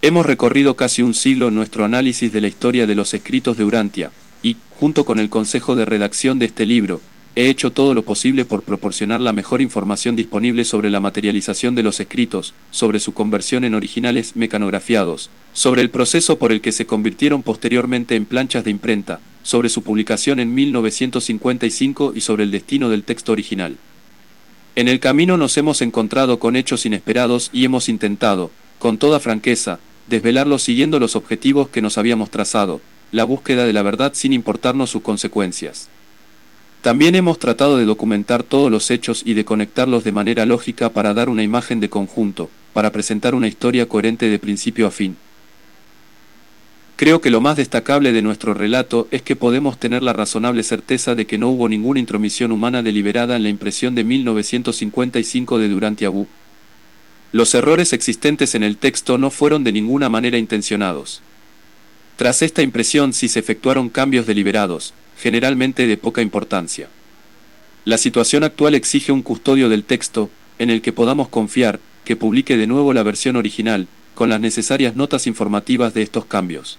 Hemos recorrido casi un siglo nuestro análisis de la historia de los escritos de Urantia, y, junto con el consejo de redacción de este libro, he hecho todo lo posible por proporcionar la mejor información disponible sobre la materialización de los escritos, sobre su conversión en originales mecanografiados, sobre el proceso por el que se convirtieron posteriormente en planchas de imprenta, sobre su publicación en 1955 y sobre el destino del texto original. En el camino nos hemos encontrado con hechos inesperados y hemos intentado, con toda franqueza, desvelarlos siguiendo los objetivos que nos habíamos trazado, la búsqueda de la verdad sin importarnos sus consecuencias. También hemos tratado de documentar todos los hechos y de conectarlos de manera lógica para dar una imagen de conjunto, para presentar una historia coherente de principio a fin. Creo que lo más destacable de nuestro relato es que podemos tener la razonable certeza de que no hubo ninguna intromisión humana deliberada en la impresión de 1955 de Durante Abu. Los errores existentes en el texto no fueron de ninguna manera intencionados. Tras esta impresión sí se efectuaron cambios deliberados, generalmente de poca importancia. La situación actual exige un custodio del texto, en el que podamos confiar, que publique de nuevo la versión original, con las necesarias notas informativas de estos cambios.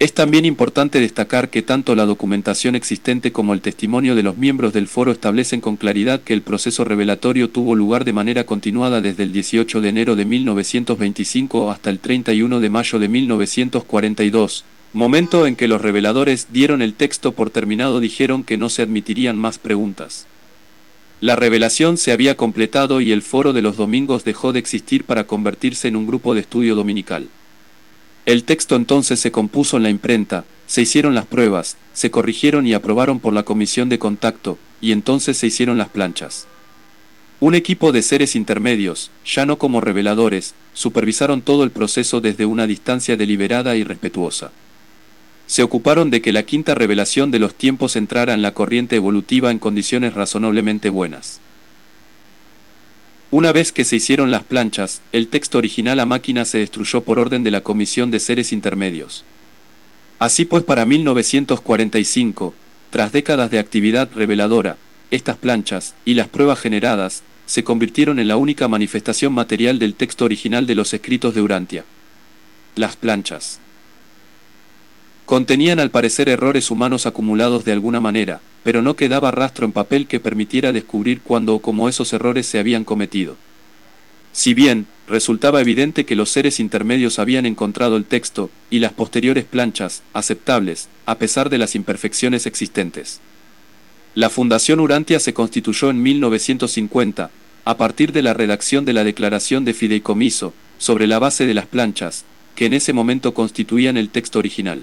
Es también importante destacar que tanto la documentación existente como el testimonio de los miembros del foro establecen con claridad que el proceso revelatorio tuvo lugar de manera continuada desde el 18 de enero de 1925 hasta el 31 de mayo de 1942, momento en que los reveladores dieron el texto por terminado dijeron que no se admitirían más preguntas. La revelación se había completado y el foro de los domingos dejó de existir para convertirse en un grupo de estudio dominical. El texto entonces se compuso en la imprenta, se hicieron las pruebas, se corrigieron y aprobaron por la comisión de contacto, y entonces se hicieron las planchas. Un equipo de seres intermedios, ya no como reveladores, supervisaron todo el proceso desde una distancia deliberada y respetuosa. Se ocuparon de que la quinta revelación de los tiempos entrara en la corriente evolutiva en condiciones razonablemente buenas. Una vez que se hicieron las planchas, el texto original a máquina se destruyó por orden de la Comisión de Seres Intermedios. Así pues, para 1945, tras décadas de actividad reveladora, estas planchas, y las pruebas generadas, se convirtieron en la única manifestación material del texto original de los escritos de Urantia. Las planchas. Contenían al parecer errores humanos acumulados de alguna manera, pero no quedaba rastro en papel que permitiera descubrir cuándo o cómo esos errores se habían cometido. Si bien, resultaba evidente que los seres intermedios habían encontrado el texto, y las posteriores planchas, aceptables, a pesar de las imperfecciones existentes. La Fundación Urantia se constituyó en 1950, a partir de la redacción de la Declaración de Fideicomiso, sobre la base de las planchas, que en ese momento constituían el texto original.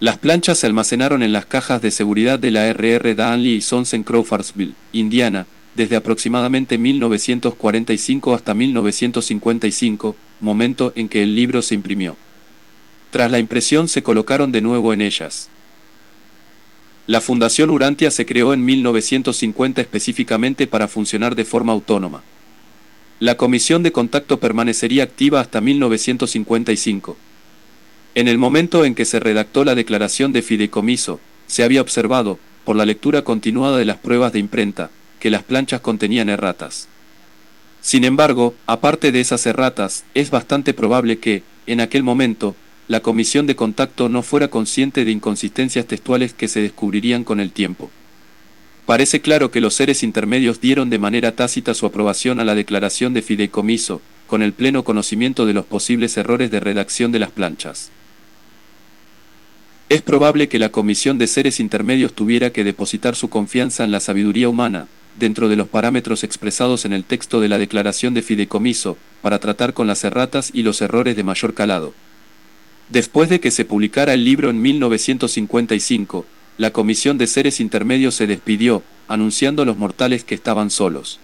Las planchas se almacenaron en las cajas de seguridad de la RR Danley y Sons en Crawfordsville, Indiana, desde aproximadamente 1945 hasta 1955, momento en que el libro se imprimió. Tras la impresión se colocaron de nuevo en ellas. La Fundación Urantia se creó en 1950 específicamente para funcionar de forma autónoma. La comisión de contacto permanecería activa hasta 1955. En el momento en que se redactó la declaración de fideicomiso, se había observado, por la lectura continuada de las pruebas de imprenta, que las planchas contenían erratas. Sin embargo, aparte de esas erratas, es bastante probable que, en aquel momento, la comisión de contacto no fuera consciente de inconsistencias textuales que se descubrirían con el tiempo. Parece claro que los seres intermedios dieron de manera tácita su aprobación a la declaración de fideicomiso, con el pleno conocimiento de los posibles errores de redacción de las planchas. Es probable que la Comisión de Seres Intermedios tuviera que depositar su confianza en la sabiduría humana, dentro de los parámetros expresados en el texto de la Declaración de Fideicomiso, para tratar con las erratas y los errores de mayor calado. Después de que se publicara el libro en 1955, la Comisión de Seres Intermedios se despidió, anunciando a los mortales que estaban solos.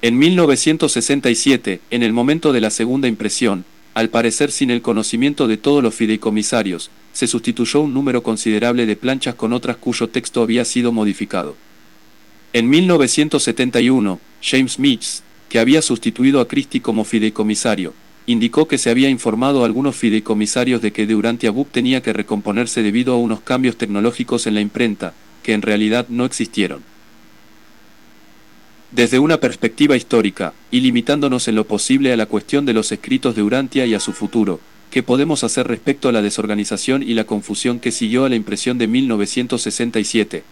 En 1967, en el momento de la segunda impresión, al parecer sin el conocimiento de todos los fideicomisarios, se sustituyó un número considerable de planchas con otras cuyo texto había sido modificado. En 1971, James Meeks, que había sustituido a Christie como fideicomisario, indicó que se había informado a algunos fideicomisarios de que Durante Abub tenía que recomponerse debido a unos cambios tecnológicos en la imprenta, que en realidad no existieron. Desde una perspectiva histórica, y limitándonos en lo posible a la cuestión de los escritos de Urantia y a su futuro, ¿qué podemos hacer respecto a la desorganización y la confusión que siguió a la impresión de 1967?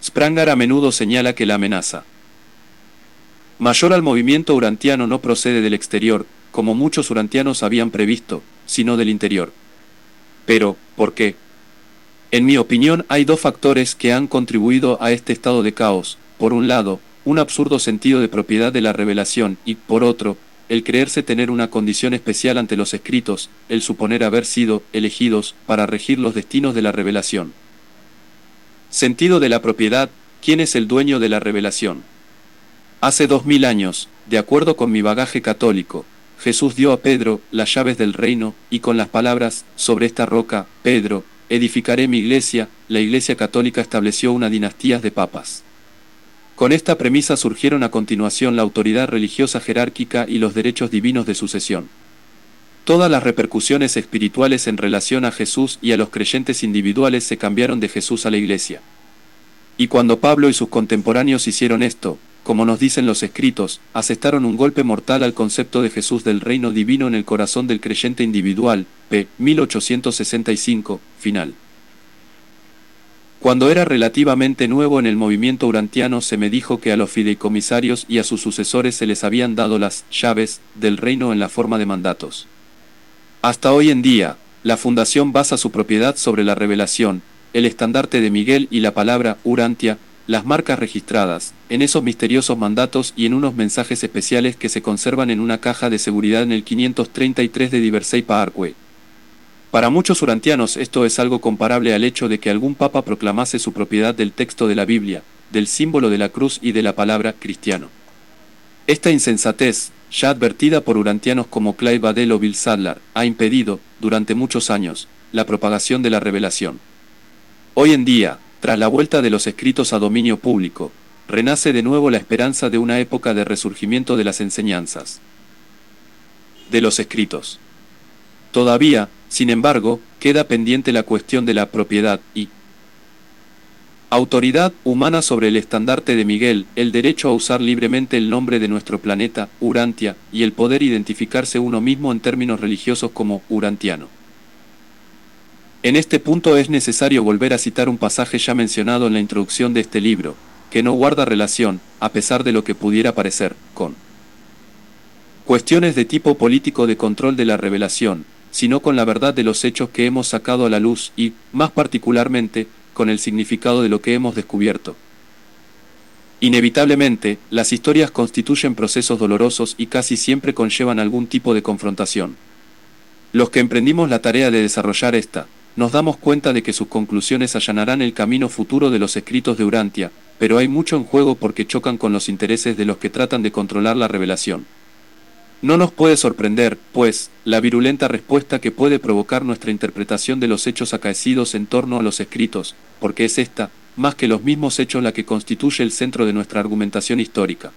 Spranger a menudo señala que la amenaza mayor al movimiento urantiano no procede del exterior, como muchos urantianos habían previsto, sino del interior. Pero, ¿por qué? En mi opinión hay dos factores que han contribuido a este estado de caos. Por un lado, un absurdo sentido de propiedad de la revelación y, por otro, el creerse tener una condición especial ante los escritos, el suponer haber sido elegidos para regir los destinos de la revelación. Sentido de la propiedad, ¿quién es el dueño de la revelación? Hace dos mil años, de acuerdo con mi bagaje católico, Jesús dio a Pedro las llaves del reino, y con las palabras, sobre esta roca, Pedro, edificaré mi iglesia, la iglesia católica estableció una dinastía de papas. Con esta premisa surgieron a continuación la autoridad religiosa jerárquica y los derechos divinos de sucesión. Todas las repercusiones espirituales en relación a Jesús y a los creyentes individuales se cambiaron de Jesús a la iglesia. Y cuando Pablo y sus contemporáneos hicieron esto, como nos dicen los escritos, asestaron un golpe mortal al concepto de Jesús del reino divino en el corazón del creyente individual, p. 1865, final. Cuando era relativamente nuevo en el movimiento urantiano se me dijo que a los fideicomisarios y a sus sucesores se les habían dado las llaves del reino en la forma de mandatos. Hasta hoy en día, la fundación basa su propiedad sobre la revelación, el estandarte de Miguel y la palabra Urantia, las marcas registradas, en esos misteriosos mandatos y en unos mensajes especiales que se conservan en una caja de seguridad en el 533 de Diversey Parkway. Para muchos urantianos esto es algo comparable al hecho de que algún papa proclamase su propiedad del texto de la Biblia, del símbolo de la cruz y de la palabra cristiano. Esta insensatez, ya advertida por urantianos como Clive Badell o Bill Sadler, ha impedido, durante muchos años, la propagación de la revelación. Hoy en día, tras la vuelta de los escritos a dominio público, renace de nuevo la esperanza de una época de resurgimiento de las enseñanzas. De los escritos. Todavía, sin embargo, queda pendiente la cuestión de la propiedad y autoridad humana sobre el estandarte de Miguel, el derecho a usar libremente el nombre de nuestro planeta, Urantia, y el poder identificarse uno mismo en términos religiosos como urantiano. En este punto es necesario volver a citar un pasaje ya mencionado en la introducción de este libro, que no guarda relación, a pesar de lo que pudiera parecer, con cuestiones de tipo político de control de la revelación, sino con la verdad de los hechos que hemos sacado a la luz y, más particularmente, con el significado de lo que hemos descubierto. Inevitablemente, las historias constituyen procesos dolorosos y casi siempre conllevan algún tipo de confrontación. Los que emprendimos la tarea de desarrollar esta, nos damos cuenta de que sus conclusiones allanarán el camino futuro de los escritos de Urantia, pero hay mucho en juego porque chocan con los intereses de los que tratan de controlar la revelación. No nos puede sorprender, pues, la virulenta respuesta que puede provocar nuestra interpretación de los hechos acaecidos en torno a los escritos, porque es esta, más que los mismos hechos la que constituye el centro de nuestra argumentación histórica.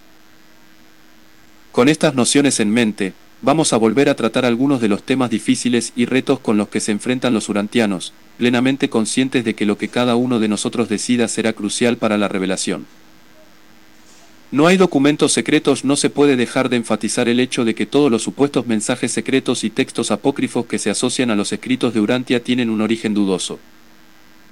Con estas nociones en mente, vamos a volver a tratar algunos de los temas difíciles y retos con los que se enfrentan los urantianos, plenamente conscientes de que lo que cada uno de nosotros decida será crucial para la revelación. No hay documentos secretos, no se puede dejar de enfatizar el hecho de que todos los supuestos mensajes secretos y textos apócrifos que se asocian a los escritos de Urantia tienen un origen dudoso.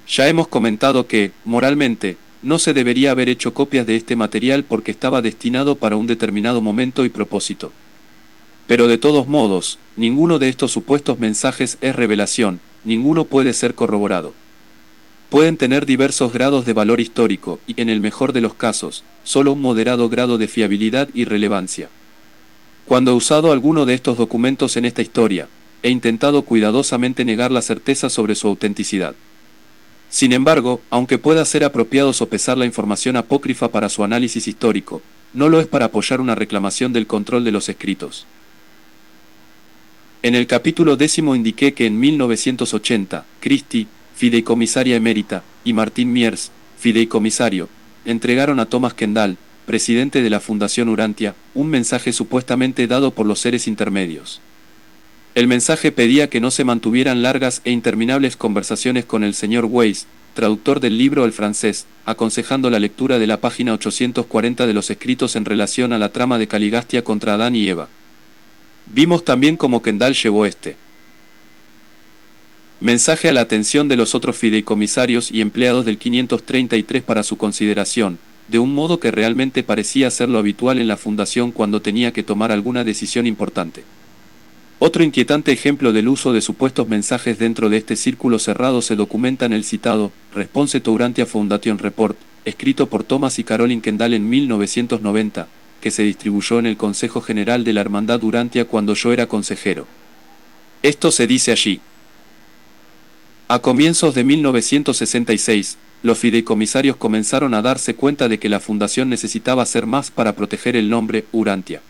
Ya hemos comentado que, moralmente, no se debería haber hecho copias de este material porque estaba destinado para un determinado momento y propósito. Pero de todos modos, ninguno de estos supuestos mensajes es revelación, ninguno puede ser corroborado. Pueden tener diversos grados de valor histórico y, en el mejor de los casos, solo un moderado grado de fiabilidad y relevancia. Cuando he usado alguno de estos documentos en esta historia, he intentado cuidadosamente negar la certeza sobre su autenticidad. Sin embargo, aunque pueda ser apropiado sopesar la información apócrifa para su análisis histórico, no lo es para apoyar una reclamación del control de los escritos. En el capítulo décimo indiqué que en 1980, Christie, fideicomisaria emérita, y Martín Miers, fideicomisario, entregaron a Thomas Kendall, presidente de la Fundación Urantia, un mensaje supuestamente dado por los seres intermedios. El mensaje pedía que no se mantuvieran largas e interminables conversaciones con el señor Weiss, traductor del libro al francés, aconsejando la lectura de la página 840 de los escritos en relación a la trama de Caligastia contra Adán y Eva. Vimos también cómo Kendall llevó este mensaje a la atención de los otros fideicomisarios y empleados del 533 para su consideración, de un modo que realmente parecía ser lo habitual en la fundación cuando tenía que tomar alguna decisión importante. Otro inquietante ejemplo del uso de supuestos mensajes dentro de este círculo cerrado se documenta en el citado Response to Urantia Foundation Report, escrito por Thomas y Caroline Kendall en 1990, que se distribuyó en el Consejo General de la Hermandad Urantia cuando yo era consejero. Esto se dice allí. A comienzos de 1966, los fideicomisarios comenzaron a darse cuenta de que la fundación necesitaba hacer más para proteger el nombre Urantia.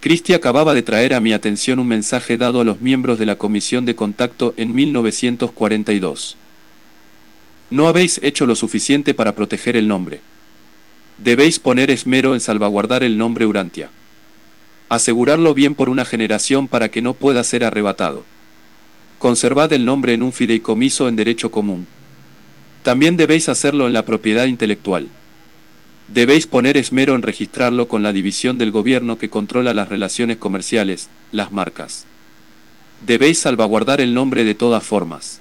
Cristi acababa de traer a mi atención un mensaje dado a los miembros de la comisión de contacto en 1942. No habéis hecho lo suficiente para proteger el nombre. Debéis poner esmero en salvaguardar el nombre Urantia. Asegurarlo bien por una generación para que no pueda ser arrebatado. Conservad el nombre en un fideicomiso en derecho común. También debéis hacerlo en la propiedad intelectual. Debéis poner esmero en registrarlo con la división del gobierno que controla las relaciones comerciales, las marcas. Debéis salvaguardar el nombre de todas formas.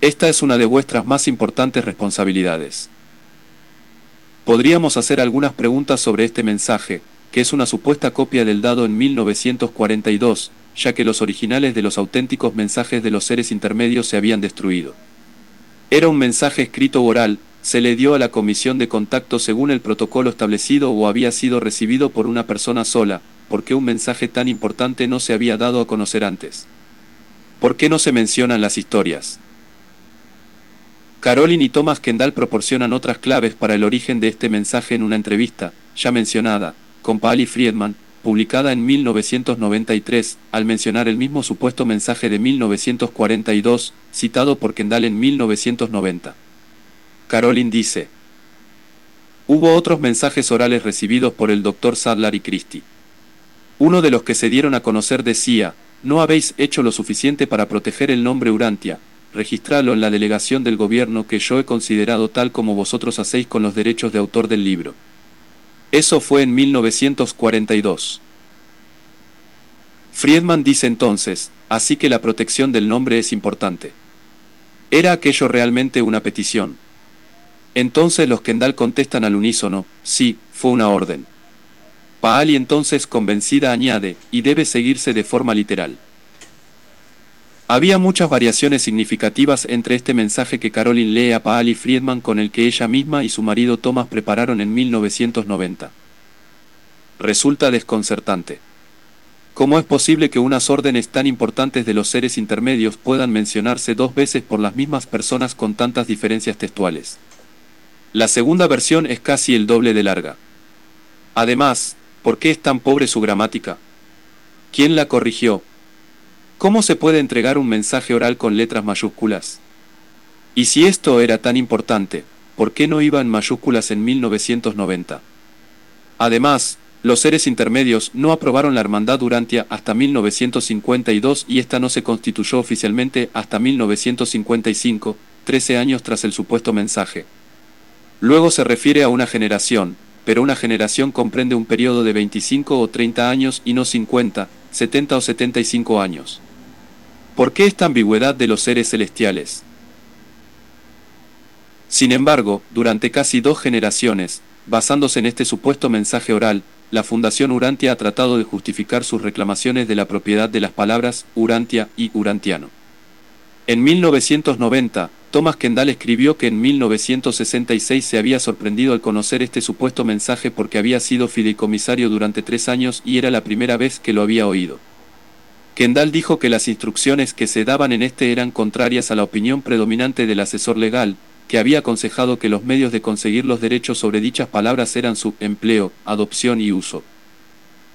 Esta es una de vuestras más importantes responsabilidades. Podríamos hacer algunas preguntas sobre este mensaje, que es una supuesta copia del dado en 1942, ya que los originales de los auténticos mensajes de los seres intermedios se habían destruido. Era un mensaje escrito oral, se le dio a la comisión de contacto según el protocolo establecido o había sido recibido por una persona sola, porque un mensaje tan importante no se había dado a conocer antes. ¿Por qué no se mencionan las historias? Caroline y Thomas Kendall proporcionan otras claves para el origen de este mensaje en una entrevista, ya mencionada, con Pali Friedman, publicada en 1993, al mencionar el mismo supuesto mensaje de 1942, citado por Kendall en 1990. Caroline dice, Hubo otros mensajes orales recibidos por el Dr. Sadler y Christie. Uno de los que se dieron a conocer decía, no habéis hecho lo suficiente para proteger el nombre Urantia, registralo en la delegación del gobierno que yo he considerado tal como vosotros hacéis con los derechos de autor del libro. Eso fue en 1942. Friedman dice entonces, así que la protección del nombre es importante. ¿Era aquello realmente una petición? Entonces los Kendall contestan al unísono, sí, fue una orden. Paali entonces convencida añade, y debe seguirse de forma literal. Había muchas variaciones significativas entre este mensaje que Caroline lee a Paali Friedman con el que ella misma y su marido Thomas prepararon en 1990. Resulta desconcertante. ¿Cómo es posible que unas órdenes tan importantes de los seres intermedios puedan mencionarse dos veces por las mismas personas con tantas diferencias textuales? La segunda versión es casi el doble de larga. Además, ¿por qué es tan pobre su gramática? ¿Quién la corrigió? ¿Cómo se puede entregar un mensaje oral con letras mayúsculas? Y si esto era tan importante, ¿por qué no iba en mayúsculas en 1990? Además, los seres intermedios no aprobaron la hermandad Durantia hasta 1952 y esta no se constituyó oficialmente hasta 1955, 13 años tras el supuesto mensaje. Luego se refiere a una generación, pero una generación comprende un periodo de 25 o 30 años y no 50, 70 o 75 años. ¿Por qué esta ambigüedad de los seres celestiales? Sin embargo, durante casi dos generaciones, basándose en este supuesto mensaje oral, la Fundación Urantia ha tratado de justificar sus reclamaciones de la propiedad de las palabras Urantia y Urantiano. En 1990, Thomas Kendall escribió que en 1966 se había sorprendido al conocer este supuesto mensaje porque había sido fideicomisario durante tres años y era la primera vez que lo había oído. Kendall dijo que las instrucciones que se daban en este eran contrarias a la opinión predominante del asesor legal, que había aconsejado que los medios de conseguir los derechos sobre dichas palabras eran su empleo, adopción y uso.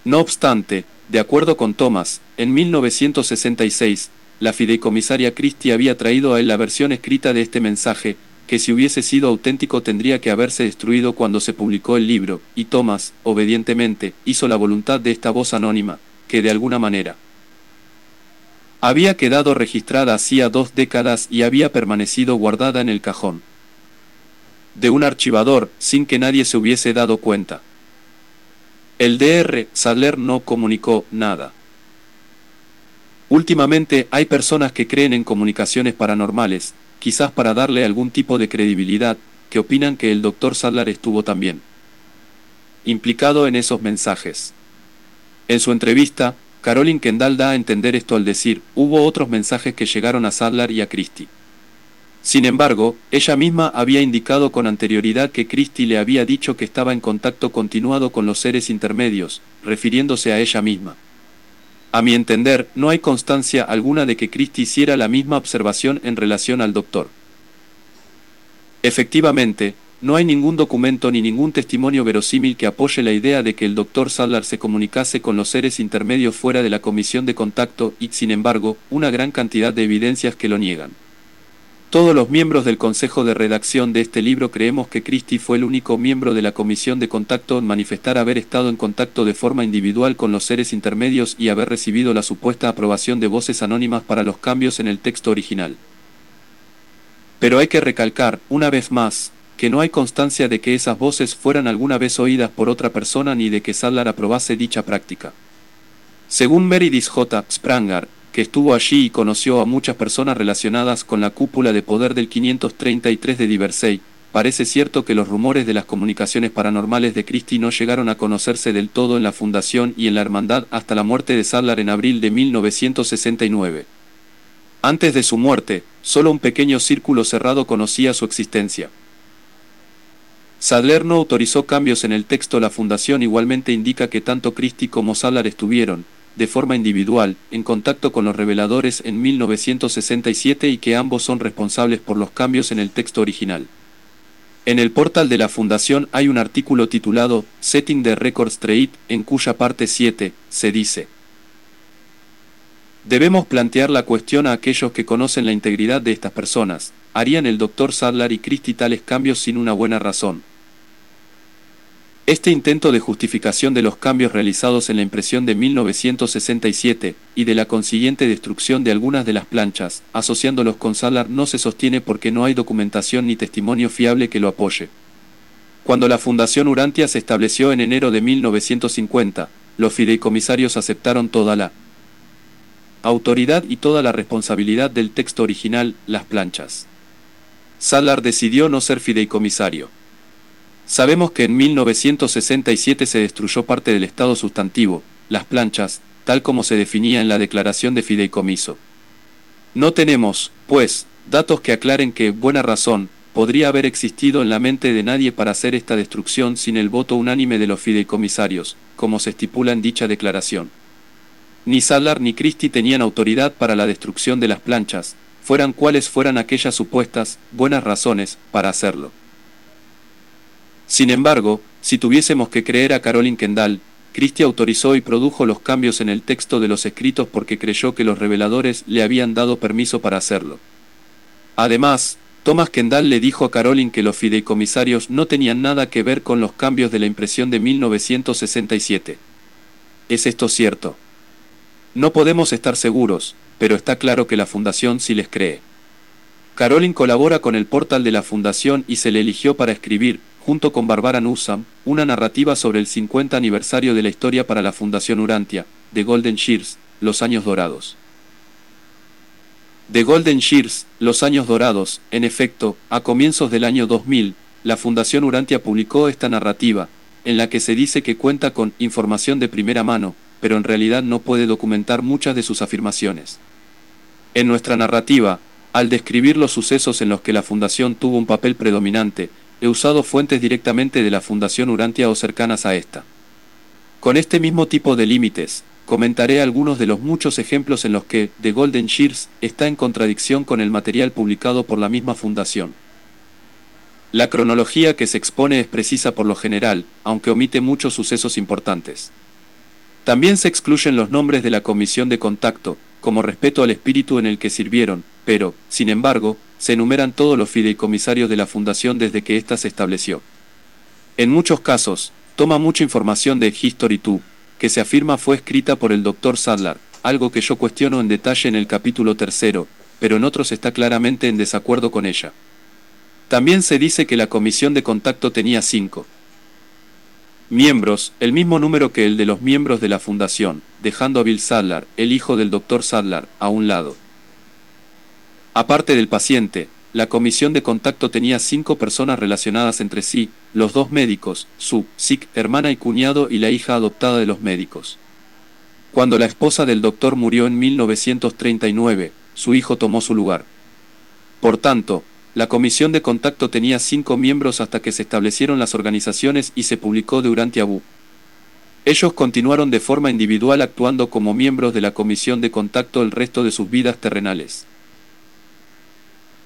No obstante, de acuerdo con Thomas, en 1966, la fideicomisaria Christie había traído a él la versión escrita de este mensaje, que si hubiese sido auténtico tendría que haberse destruido cuando se publicó el libro, y Thomas, obedientemente, hizo la voluntad de esta voz anónima, que de alguna manera Había quedado registrada hacía dos décadas y había permanecido guardada en el cajón de un archivador sin que nadie se hubiese dado cuenta. El DR Sadler no comunicó nada. Últimamente hay personas que creen en comunicaciones paranormales, quizás para darle algún tipo de credibilidad, que opinan que el Dr. Sadler estuvo también implicado en esos mensajes. En su entrevista, Caroline Kendall da a entender esto al decir, hubo otros mensajes que llegaron a Sadler y a Christie. Sin embargo, ella misma había indicado con anterioridad que Christie le había dicho que estaba en contacto continuado con los seres intermedios, refiriéndose a ella misma. A mi entender, no hay constancia alguna de que Christie hiciera la misma observación en relación al doctor. Efectivamente, no hay ningún documento ni ningún testimonio verosímil que apoye la idea de que el doctor Sadler se comunicase con los seres intermedios fuera de la comisión de contacto y, sin embargo, una gran cantidad de evidencias que lo niegan. Todos los miembros del consejo de redacción de este libro creemos que Christie fue el único miembro de la comisión de contacto en manifestar haber estado en contacto de forma individual con los seres intermedios y haber recibido la supuesta aprobación de voces anónimas para los cambios en el texto original. Pero hay que recalcar, una vez más, que no hay constancia de que esas voces fueran alguna vez oídas por otra persona ni de que Sadler aprobase dicha práctica. Según Meredith J. Spranger, que estuvo allí y conoció a muchas personas relacionadas con la cúpula de poder del 533 de Diversey, parece cierto que los rumores de las comunicaciones paranormales de Christie no llegaron a conocerse del todo en la fundación y en la hermandad hasta la muerte de Sadler en abril de 1969. Antes de su muerte, solo un pequeño círculo cerrado conocía su existencia. Sadler no autorizó cambios en el texto. La fundación igualmente indica que tanto Christie como Sadler estuvieron, de forma individual, en contacto con los reveladores en 1967 y que ambos son responsables por los cambios en el texto original. En el portal de la Fundación hay un artículo titulado Setting the Record Straight, en cuya parte 7 se dice Debemos plantear la cuestión a aquellos que conocen la integridad de estas personas. ¿Harían el Dr. Sadler y Christie tales cambios sin una buena razón? Este intento de justificación de los cambios realizados en la impresión de 1967 y de la consiguiente destrucción de algunas de las planchas, asociándolos con Salar, no se sostiene porque no hay documentación ni testimonio fiable que lo apoye. Cuando la Fundación Urantia se estableció en enero de 1950, los fideicomisarios aceptaron toda la autoridad y toda la responsabilidad del texto original, las planchas. Salar decidió no ser fideicomisario. Sabemos que en 1967 se destruyó parte del estado sustantivo, las planchas, tal como se definía en la declaración de fideicomiso. No tenemos, pues, datos que aclaren que, buena razón, podría haber existido en la mente de nadie para hacer esta destrucción sin el voto unánime de los fideicomisarios, como se estipula en dicha declaración. Ni Sadler ni Christie tenían autoridad para la destrucción de las planchas, fueran cuales fueran aquellas supuestas buenas razones para hacerlo. Sin embargo, si tuviésemos que creer a Caroline Kendall, Christie autorizó y produjo los cambios en el texto de los escritos porque creyó que los reveladores le habían dado permiso para hacerlo. Además, Thomas Kendall le dijo a Caroline que los fideicomisarios no tenían nada que ver con los cambios de la impresión de 1967. ¿Es esto cierto? No podemos estar seguros, pero está claro que la Fundación sí les cree. Caroline colabora con el portal de la Fundación y se le eligió para escribir, junto con Barbara Newsam, una narrativa sobre el 50 aniversario de la historia para la Fundación Urantia, de Golden Shears, Los Años Dorados. De Golden Shears, Los Años Dorados, en efecto, a comienzos del año 2000, la Fundación Urantia publicó esta narrativa, en la que se dice que cuenta con información de primera mano, pero en realidad no puede documentar muchas de sus afirmaciones. En nuestra narrativa, al describir los sucesos en los que la Fundación tuvo un papel predominante, he usado fuentes directamente de la Fundación Urantia o cercanas a esta. Con este mismo tipo de límites, comentaré algunos de los muchos ejemplos en los que The Golden Shears está en contradicción con el material publicado por la misma fundación. La cronología que se expone es precisa por lo general, aunque omite muchos sucesos importantes. También se excluyen los nombres de la comisión de contacto, como respeto al espíritu en el que sirvieron, pero, sin embargo, se enumeran todos los fideicomisarios de la Fundación desde que ésta se estableció. En muchos casos, toma mucha información de History 2, que se afirma fue escrita por el Dr. Sadler, algo que yo cuestiono en detalle en el capítulo tercero, pero en otros está claramente en desacuerdo con ella. También se dice que la comisión de contacto tenía cinco miembros, el mismo número que el de los miembros de la fundación, dejando a Bill Sadler, el hijo del Dr. Sadler, a un lado. Aparte del paciente, la comisión de contacto tenía cinco personas relacionadas entre sí, los dos médicos, su sick hermana y cuñado y la hija adoptada de los médicos. Cuando la esposa del doctor murió en 1939, su hijo tomó su lugar. Por tanto, la comisión de contacto tenía cinco miembros hasta que se establecieron las organizaciones y se publicó Durante Abu. Ellos continuaron de forma individual actuando como miembros de la comisión de contacto el resto de sus vidas terrenales.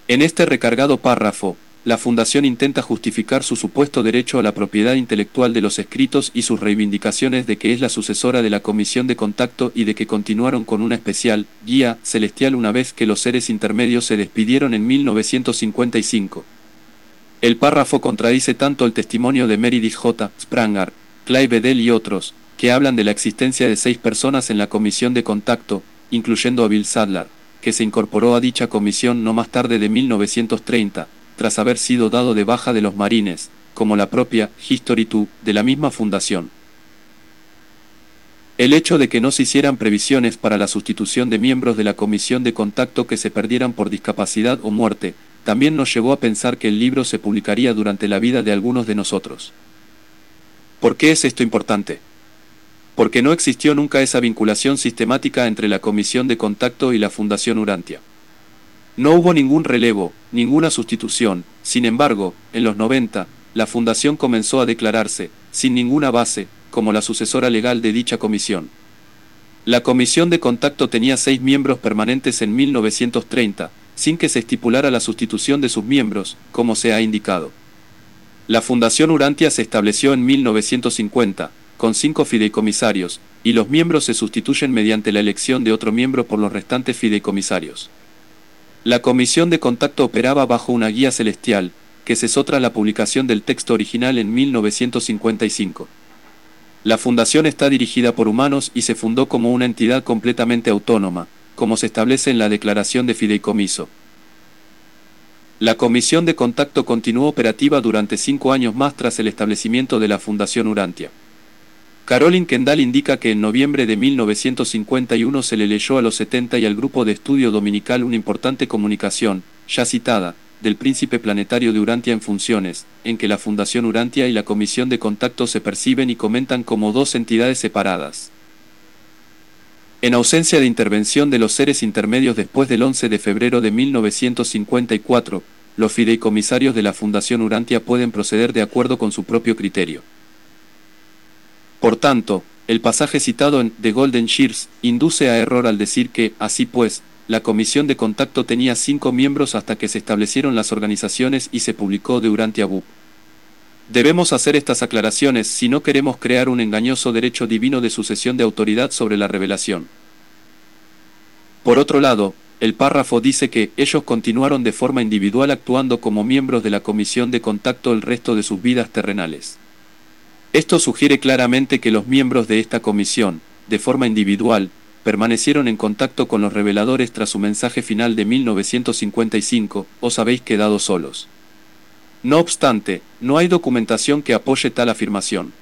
En este recargado párrafo, la Fundación intenta justificar su supuesto derecho a la propiedad intelectual de los escritos y sus reivindicaciones de que es la sucesora de la Comisión de Contacto y de que continuaron con una especial guía celestial una vez que los seres intermedios se despidieron en 1955. El párrafo contradice tanto el testimonio de Meredith J. Spranger, Clive Bedell y otros, que hablan de la existencia de seis personas en la Comisión de Contacto, incluyendo a Bill Sadler, que se incorporó a dicha comisión no más tarde de 1930, tras haber sido dado de baja de los marines, como la propia History 2 de la misma fundación. El hecho de que no se hicieran previsiones para la sustitución de miembros de la comisión de contacto que se perdieran por discapacidad o muerte, también nos llevó a pensar que el libro se publicaría durante la vida de algunos de nosotros. ¿Por qué es esto importante? Porque no existió nunca esa vinculación sistemática entre la comisión de contacto y la Fundación Urantia. No hubo ningún relevo, ninguna sustitución, sin embargo, en los 90, la Fundación comenzó a declararse, sin ninguna base, como la sucesora legal de dicha comisión. La comisión de contacto tenía seis miembros permanentes en 1930, sin que se estipulara la sustitución de sus miembros, como se ha indicado. La Fundación Urantia se estableció en 1950, con cinco fideicomisarios, y los miembros se sustituyen mediante la elección de otro miembro por los restantes fideicomisarios. La comisión de contacto operaba bajo una guía celestial, que cesó tras la publicación del texto original en 1955. La fundación está dirigida por humanos y se fundó como una entidad completamente autónoma, como se establece en la Declaración de Fideicomiso. La comisión de contacto continuó operativa durante cinco años más tras el establecimiento de la Fundación Urantia. Caroline Kendall indica que en noviembre de 1951 se le leyó a los 70 y al grupo de estudio dominical una importante comunicación, ya citada, del príncipe planetario de Urantia en funciones, en que la Fundación Urantia y la Comisión de Contacto se perciben y comentan como dos entidades separadas. En ausencia de intervención de los seres intermedios después del 11 de febrero de 1954, los fideicomisarios de la Fundación Urantia pueden proceder de acuerdo con su propio criterio. Por tanto, el pasaje citado en The Golden Shears induce a error al decir que, así pues, la comisión de contacto tenía cinco miembros hasta que se establecieron las organizaciones y se publicó Durante Abu. Debemos hacer estas aclaraciones si no queremos crear un engañoso derecho divino de sucesión de autoridad sobre la revelación. Por otro lado, el párrafo dice que ellos continuaron de forma individual actuando como miembros de la comisión de contacto el resto de sus vidas terrenales. Esto sugiere claramente que los miembros de esta comisión, de forma individual, permanecieron en contacto con los reveladores tras su mensaje final de 1955, os habéis quedado solos. No obstante, no hay documentación que apoye tal afirmación.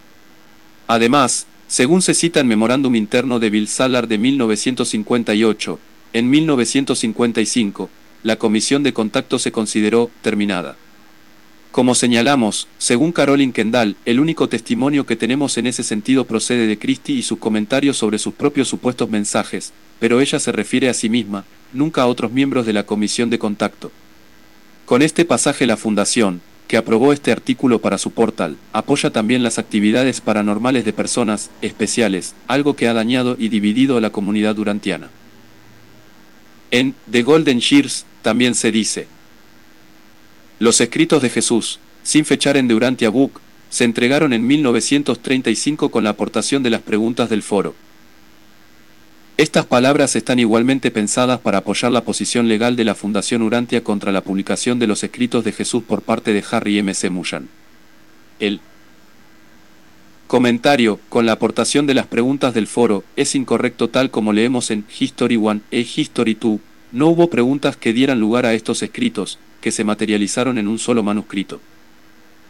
Además, según se cita en memorándum interno de Bill Salar de 1958, en 1955, la comisión de contacto se consideró terminada. Como señalamos, según Caroline Kendall, el único testimonio que tenemos en ese sentido procede de Christie y sus comentarios sobre sus propios supuestos mensajes, pero ella se refiere a sí misma, nunca a otros miembros de la comisión de contacto. Con este pasaje la Fundación, que aprobó este artículo para su portal, apoya también las actividades paranormales de personas especiales, algo que ha dañado y dividido a la comunidad durantiana. En The Golden Shears también se dice, los escritos de Jesús, sin fechar en Durantia Book, se entregaron en 1935 con la aportación de las preguntas del foro. Estas palabras están igualmente pensadas para apoyar la posición legal de la Fundación Urantia contra la publicación de los escritos de Jesús por parte de Harry M. C. Mullan. El Comentario, con la aportación de las preguntas del foro, es incorrecto tal como leemos en History 1 e History 2, no hubo preguntas que dieran lugar a estos escritos, que se materializaron en un solo manuscrito.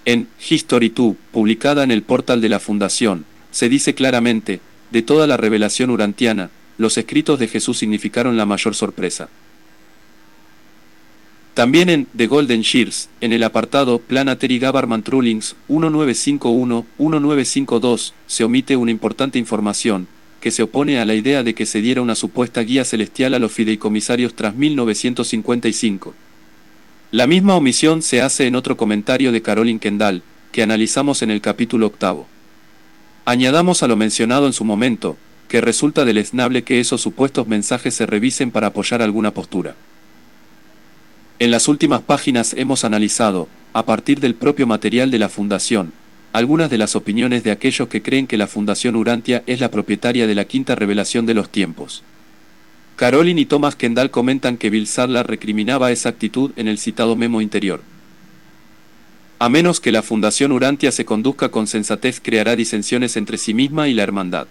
En History 2, publicada en el portal de la Fundación, se dice claramente, de toda la revelación urantiana, los escritos de Jesús significaron la mayor sorpresa. También en The Golden Shears, en el apartado Planetary Government Rulings 1951-1952, se omite una importante información, que se opone a la idea de que se diera una supuesta guía celestial a los fideicomisarios tras 1955. La misma omisión se hace en otro comentario de Caroline Kendall, que analizamos en el capítulo octavo. Añadamos a lo mencionado en su momento, que resulta deleznable que esos supuestos mensajes se revisen para apoyar alguna postura. En las últimas páginas hemos analizado, a partir del propio material de la Fundación, algunas de las opiniones de aquellos que creen que la Fundación Urantia es la propietaria de la quinta revelación de los tiempos. Caroline y Thomas Kendall comentan que Bill Sadler recriminaba esa actitud en el citado memo interior. A menos que la Fundación Urantia se conduzca con sensatez creará disensiones entre sí misma y la hermandad.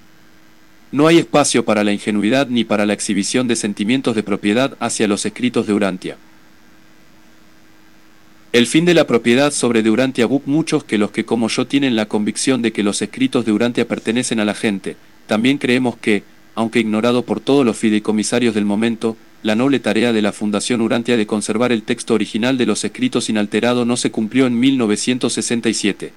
No hay espacio para la ingenuidad ni para la exhibición de sentimientos de propiedad hacia los escritos de Urantia. El fin de la propiedad sobre Durantia Book muchos que los que como yo tienen la convicción de que los escritos de Urantia pertenecen a la gente, también creemos que, aunque ignorado por todos los fideicomisarios del momento, la noble tarea de la Fundación Urantia de conservar el texto original de los escritos inalterado no se cumplió en 1967.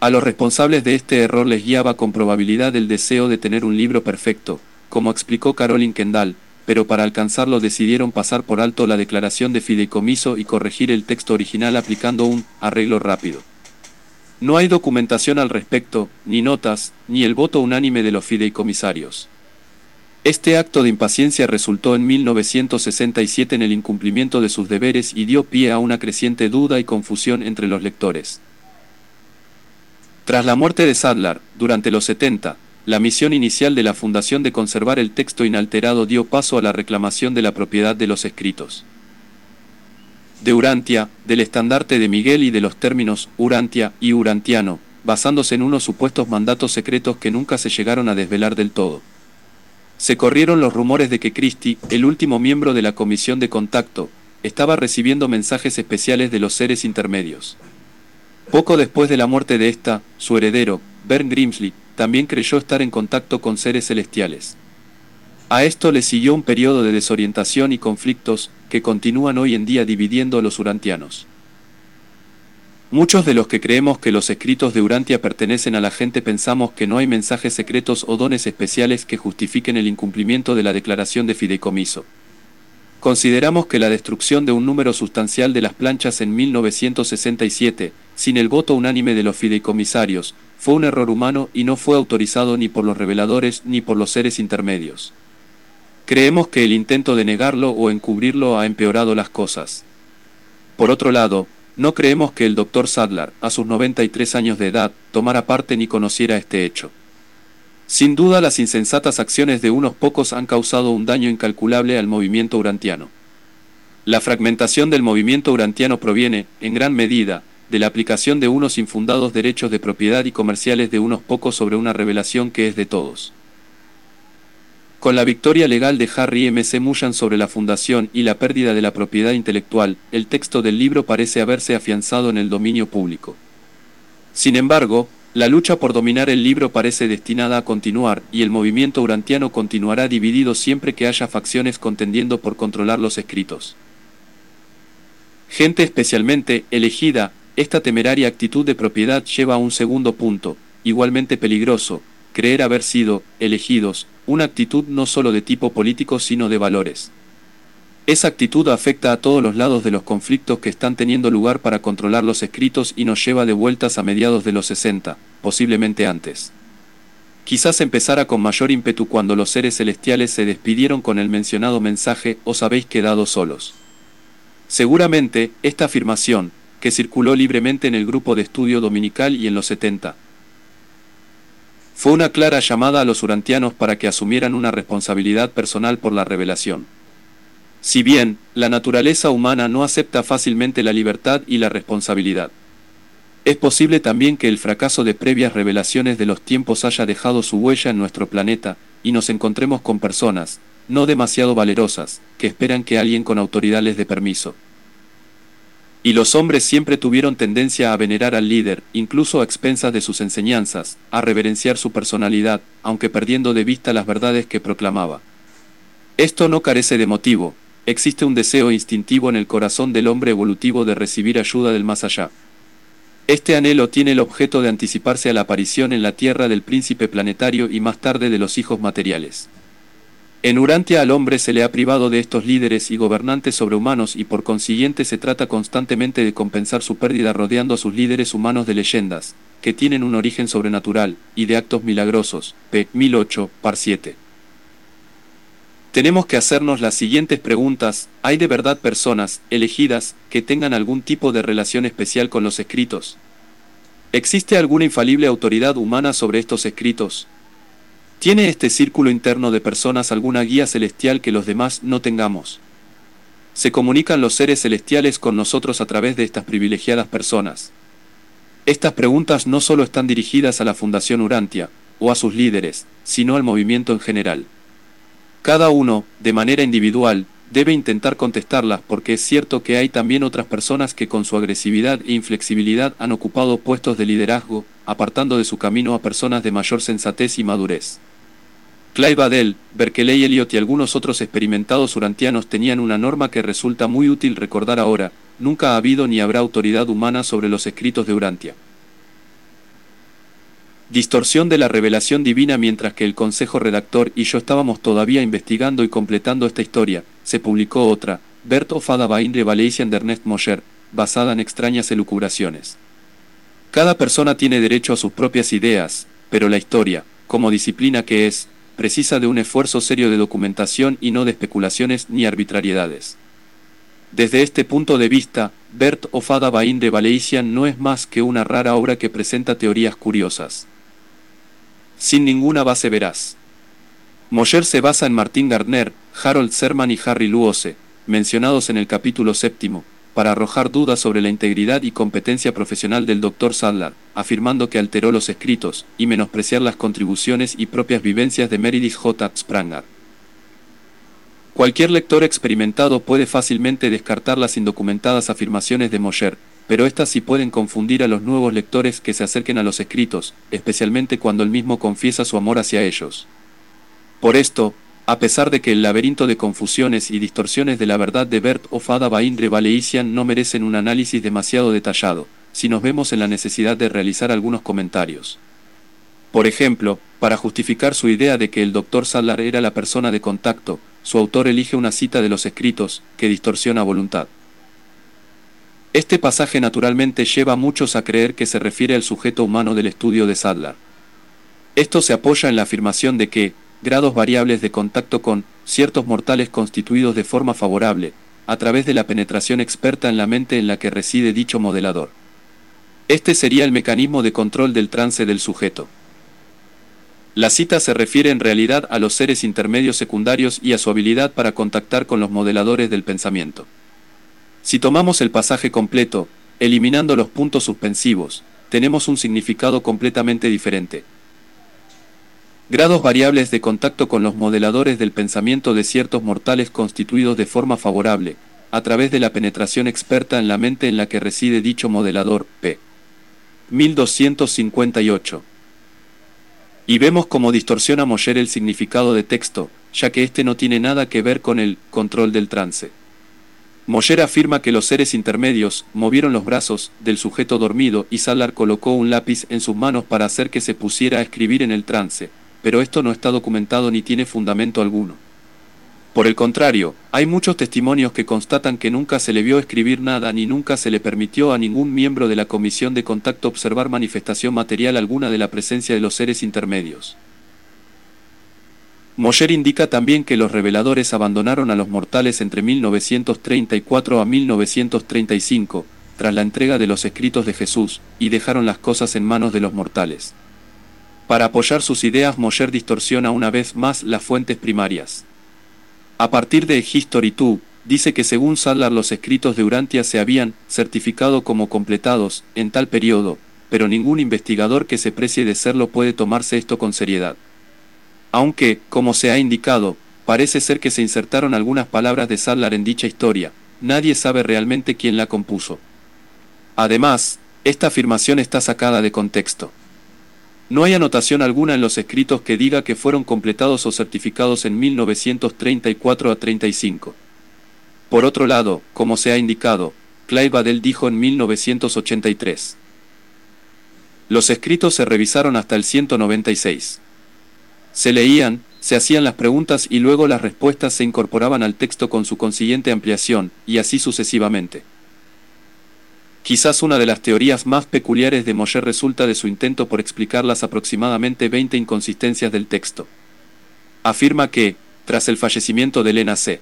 A los responsables de este error les guiaba con probabilidad el deseo de tener un libro perfecto, como explicó Caroline Kendall, pero para alcanzarlo decidieron pasar por alto la declaración de fideicomiso y corregir el texto original aplicando un arreglo rápido. No hay documentación al respecto, ni notas, ni el voto unánime de los fideicomisarios. Este acto de impaciencia resultó en 1967 en el incumplimiento de sus deberes y dio pie a una creciente duda y confusión entre los lectores. Tras la muerte de Sadler, durante los 70, la misión inicial de la Fundación de conservar el texto inalterado dio paso a la reclamación de la propiedad de los escritos. De Urantia, del estandarte de Miguel y de los términos Urantia y Urantiano, basándose en unos supuestos mandatos secretos que nunca se llegaron a desvelar del todo. Se corrieron los rumores de que Christie, el último miembro de la comisión de contacto, estaba recibiendo mensajes especiales de los seres intermedios. Poco después de la muerte de esta, su heredero, Bern Grimsley, también creyó estar en contacto con seres celestiales. A esto le siguió un periodo de desorientación y conflictos que continúan hoy en día dividiendo a los urantianos. Muchos de los que creemos que los escritos de Urantia pertenecen a la gente pensamos que no hay mensajes secretos o dones especiales que justifiquen el incumplimiento de la declaración de fideicomiso. Consideramos que la destrucción de un número sustancial de las planchas en 1967, sin el voto unánime de los fideicomisarios, fue un error humano y no fue autorizado ni por los reveladores ni por los seres intermedios. Creemos que el intento de negarlo o encubrirlo ha empeorado las cosas. Por otro lado, no creemos que el Dr. Sadler, a sus 93 años de edad, tomara parte ni conociera este hecho. Sin duda las insensatas acciones de unos pocos han causado un daño incalculable al movimiento urantiano. La fragmentación del movimiento urantiano proviene, en gran medida, de la aplicación de unos infundados derechos de propiedad y comerciales de unos pocos sobre una revelación que es de todos. Con la victoria legal de Harry M. C. Mullan sobre la fundación y la pérdida de la propiedad intelectual, el texto del libro parece haberse afianzado en el dominio público. Sin embargo, la lucha por dominar el libro parece destinada a continuar, y el movimiento urantiano continuará dividido siempre que haya facciones contendiendo por controlar los escritos. Gente especialmente elegida, esta temeraria actitud de propiedad lleva a un segundo punto, igualmente peligroso, creer haber sido, elegidos, una actitud no solo de tipo político sino de valores. Esa actitud afecta a todos los lados de los conflictos que están teniendo lugar para controlar los escritos y nos lleva de vueltas a mediados de los 60, posiblemente antes. Quizás empezara con mayor ímpetu cuando los seres celestiales se despidieron con el mencionado mensaje os habéis quedado solos. Seguramente, esta afirmación, que circuló libremente en el grupo de estudio dominical y en los 70, fue una clara llamada a los urantianos para que asumieran una responsabilidad personal por la revelación. Si bien, la naturaleza humana no acepta fácilmente la libertad y la responsabilidad. Es posible también que el fracaso de previas revelaciones de los tiempos haya dejado su huella en nuestro planeta, y nos encontremos con personas, no demasiado valerosas, que esperan que alguien con autoridad les dé permiso. Y los hombres siempre tuvieron tendencia a venerar al líder, incluso a expensas de sus enseñanzas, a reverenciar su personalidad, aunque perdiendo de vista las verdades que proclamaba. Esto no carece de motivo, existe un deseo instintivo en el corazón del hombre evolutivo de recibir ayuda del más allá. Este anhelo tiene el objeto de anticiparse a la aparición en la Tierra del príncipe planetario y más tarde de los hijos materiales. En Urantia al hombre se le ha privado de estos líderes y gobernantes sobrehumanos y por consiguiente se trata constantemente de compensar su pérdida rodeando a sus líderes humanos de leyendas, que tienen un origen sobrenatural, y de actos milagrosos. P. 1008, par 7. Tenemos que hacernos las siguientes preguntas. ¿Hay de verdad personas, elegidas, que tengan algún tipo de relación especial con los escritos? ¿Existe alguna infalible autoridad humana sobre estos escritos? ¿Tiene este círculo interno de personas alguna guía celestial que los demás no tengamos? Se comunican los seres celestiales con nosotros a través de estas privilegiadas personas. Estas preguntas no solo están dirigidas a la Fundación Urantia, o a sus líderes, sino al movimiento en general. Cada uno, de manera individual, debe intentar contestarlas porque es cierto que hay también otras personas que con su agresividad e inflexibilidad han ocupado puestos de liderazgo, apartando de su camino a personas de mayor sensatez y madurez. Clive Adel, Berkeley Elliot y algunos otros experimentados urantianos tenían una norma que resulta muy útil recordar ahora, nunca ha habido ni habrá autoridad humana sobre los escritos de Urantia. Distorsión de la revelación divina mientras que el consejo redactor y yo estábamos todavía investigando y completando esta historia, se publicó otra, Bert of Adabain Revelation de Ernest Mosher, basada en extrañas elucubraciones. Cada persona tiene derecho a sus propias ideas, pero la historia, como disciplina que es, precisa de un esfuerzo serio de documentación y no de especulaciones ni arbitrariedades. Desde este punto de vista, Bert Ofada Bain de Valeician no es más que una rara obra que presenta teorías curiosas. Sin ninguna base veraz. Mosher se basa en Martin Gardner, Harold Serman y Harry Luose, mencionados en el capítulo séptimo, para arrojar dudas sobre la integridad y competencia profesional del Dr. Sadler, afirmando que alteró los escritos, y menospreciar las contribuciones y propias vivencias de Meredith J. Spranger. Cualquier lector experimentado puede fácilmente descartar las indocumentadas afirmaciones de Mosher, pero éstas sí pueden confundir a los nuevos lectores que se acerquen a los escritos, especialmente cuando él mismo confiesa su amor hacia ellos. Por esto, a pesar de que el laberinto de confusiones y distorsiones de la verdad de Bert o Fada Baindre Valeician no merecen un análisis demasiado detallado, si nos vemos en la necesidad de realizar algunos comentarios. Por ejemplo, para justificar su idea de que el Dr. Sadler era la persona de contacto, su autor elige una cita de los escritos, que distorsiona voluntad. Este pasaje naturalmente lleva a muchos a creer que se refiere al sujeto humano del estudio de Sadler. Esto se apoya en la afirmación de que, grados variables de contacto con ciertos mortales constituidos de forma favorable, a través de la penetración experta en la mente en la que reside dicho modelador. Este sería el mecanismo de control del trance del sujeto. La cita se refiere en realidad a los seres intermedios secundarios y a su habilidad para contactar con los modeladores del pensamiento. Si tomamos el pasaje completo, eliminando los puntos suspensivos, tenemos un significado completamente diferente. Grados variables de contacto con los modeladores del pensamiento de ciertos mortales constituidos de forma favorable, a través de la penetración experta en la mente en la que reside dicho modelador, p. 1258. Y vemos cómo distorsiona Mosher el significado de texto, ya que éste no tiene nada que ver con el control del trance. Mosher afirma que los seres intermedios movieron los brazos del sujeto dormido y Salar colocó un lápiz en sus manos para hacer que se pusiera a escribir en el trance, pero esto no está documentado ni tiene fundamento alguno. Por el contrario, hay muchos testimonios que constatan que nunca se le vio escribir nada ni nunca se le permitió a ningún miembro de la comisión de contacto observar manifestación material alguna de la presencia de los seres intermedios. Mosher indica también que los reveladores abandonaron a los mortales entre 1934 a 1935, tras la entrega de los escritos de Jesús, y dejaron las cosas en manos de los mortales. Para apoyar sus ideas Mosher distorsiona una vez más las fuentes primarias. A partir de History 2, dice que según Sadler los escritos de Urantia se habían certificado como completados en tal periodo, pero ningún investigador que se precie de serlo puede tomarse esto con seriedad. Aunque, como se ha indicado, parece ser que se insertaron algunas palabras de Sadler en dicha historia, nadie sabe realmente quién la compuso. Además, esta afirmación está sacada de contexto. No hay anotación alguna en los escritos que diga que fueron completados o certificados en 1934 a 35. Por otro lado, como se ha indicado, Clive Badell dijo en 1983. Los escritos se revisaron hasta el 196. Se leían, se hacían las preguntas y luego las respuestas se incorporaban al texto con su consiguiente ampliación, y así sucesivamente. Quizás una de las teorías más peculiares de Moshe resulta de su intento por explicar las aproximadamente 20 inconsistencias del texto. Afirma que, tras el fallecimiento de Elena C.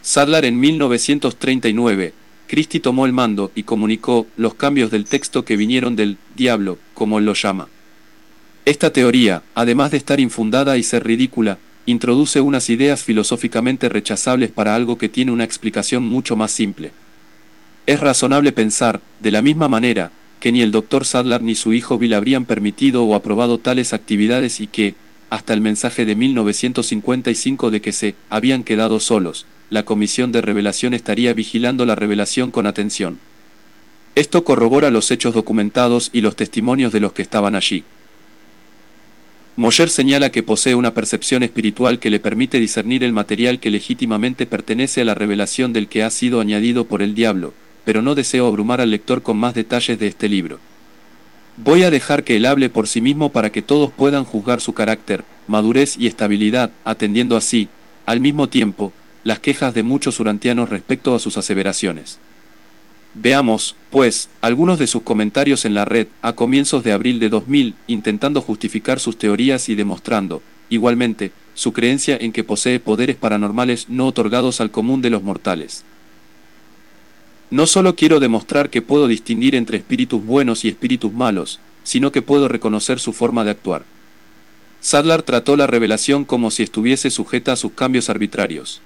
Sadler en 1939, Christie tomó el mando y comunicó los cambios del texto que vinieron del diablo, como él lo llama. Esta teoría, además de estar infundada y ser ridícula, introduce unas ideas filosóficamente rechazables para algo que tiene una explicación mucho más simple. Es razonable pensar, de la misma manera, que ni el doctor Sadler ni su hijo Bill habrían permitido o aprobado tales actividades y que, hasta el mensaje de 1955 de que se habían quedado solos, la comisión de revelación estaría vigilando la revelación con atención. Esto corrobora los hechos documentados y los testimonios de los que estaban allí. Moyer señala que posee una percepción espiritual que le permite discernir el material que legítimamente pertenece a la revelación del que ha sido añadido por el diablo, pero no deseo abrumar al lector con más detalles de este libro. Voy a dejar que él hable por sí mismo para que todos puedan juzgar su carácter, madurez y estabilidad, atendiendo así, al mismo tiempo, las quejas de muchos urantianos respecto a sus aseveraciones. Veamos, pues, algunos de sus comentarios en la red a comienzos de abril de 2000, intentando justificar sus teorías y demostrando, igualmente, su creencia en que posee poderes paranormales no otorgados al común de los mortales. No solo quiero demostrar que puedo distinguir entre espíritus buenos y espíritus malos, sino que puedo reconocer su forma de actuar. Sadler trató la revelación como si estuviese sujeta a sus cambios arbitrarios.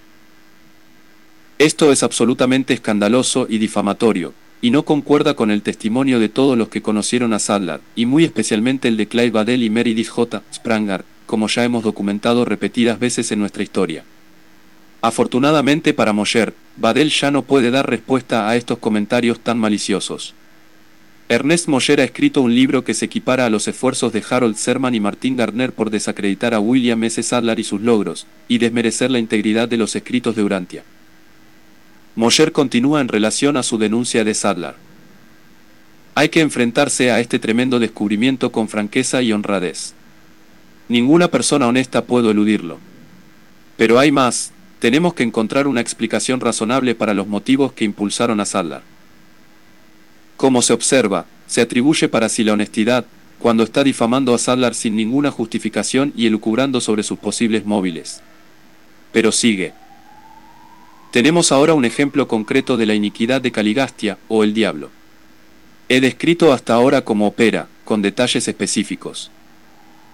Esto es absolutamente escandaloso y difamatorio, y no concuerda con el testimonio de todos los que conocieron a Sadler, y muy especialmente el de Clive Badell y Meredith J. Spranger, como ya hemos documentado repetidas veces en nuestra historia. Afortunadamente para Mosher, Badel ya no puede dar respuesta a estos comentarios tan maliciosos. Ernest Mosher ha escrito un libro que se equipara a los esfuerzos de Harold Serman y Martin Garner por desacreditar a William S. Sadler y sus logros, y desmerecer la integridad de los escritos de Urantia. Mosher continúa en relación a su denuncia de Sadler. Hay que enfrentarse a este tremendo descubrimiento con franqueza y honradez. Ninguna persona honesta puede eludirlo. Pero hay más, tenemos que encontrar una explicación razonable para los motivos que impulsaron a Sadler. Como se observa, se atribuye para sí la honestidad, cuando está difamando a Sadler sin ninguna justificación y elucubrando sobre sus posibles móviles. Pero sigue. Tenemos ahora un ejemplo concreto de la iniquidad de Caligastia, o el diablo. He descrito hasta ahora cómo opera, con detalles específicos.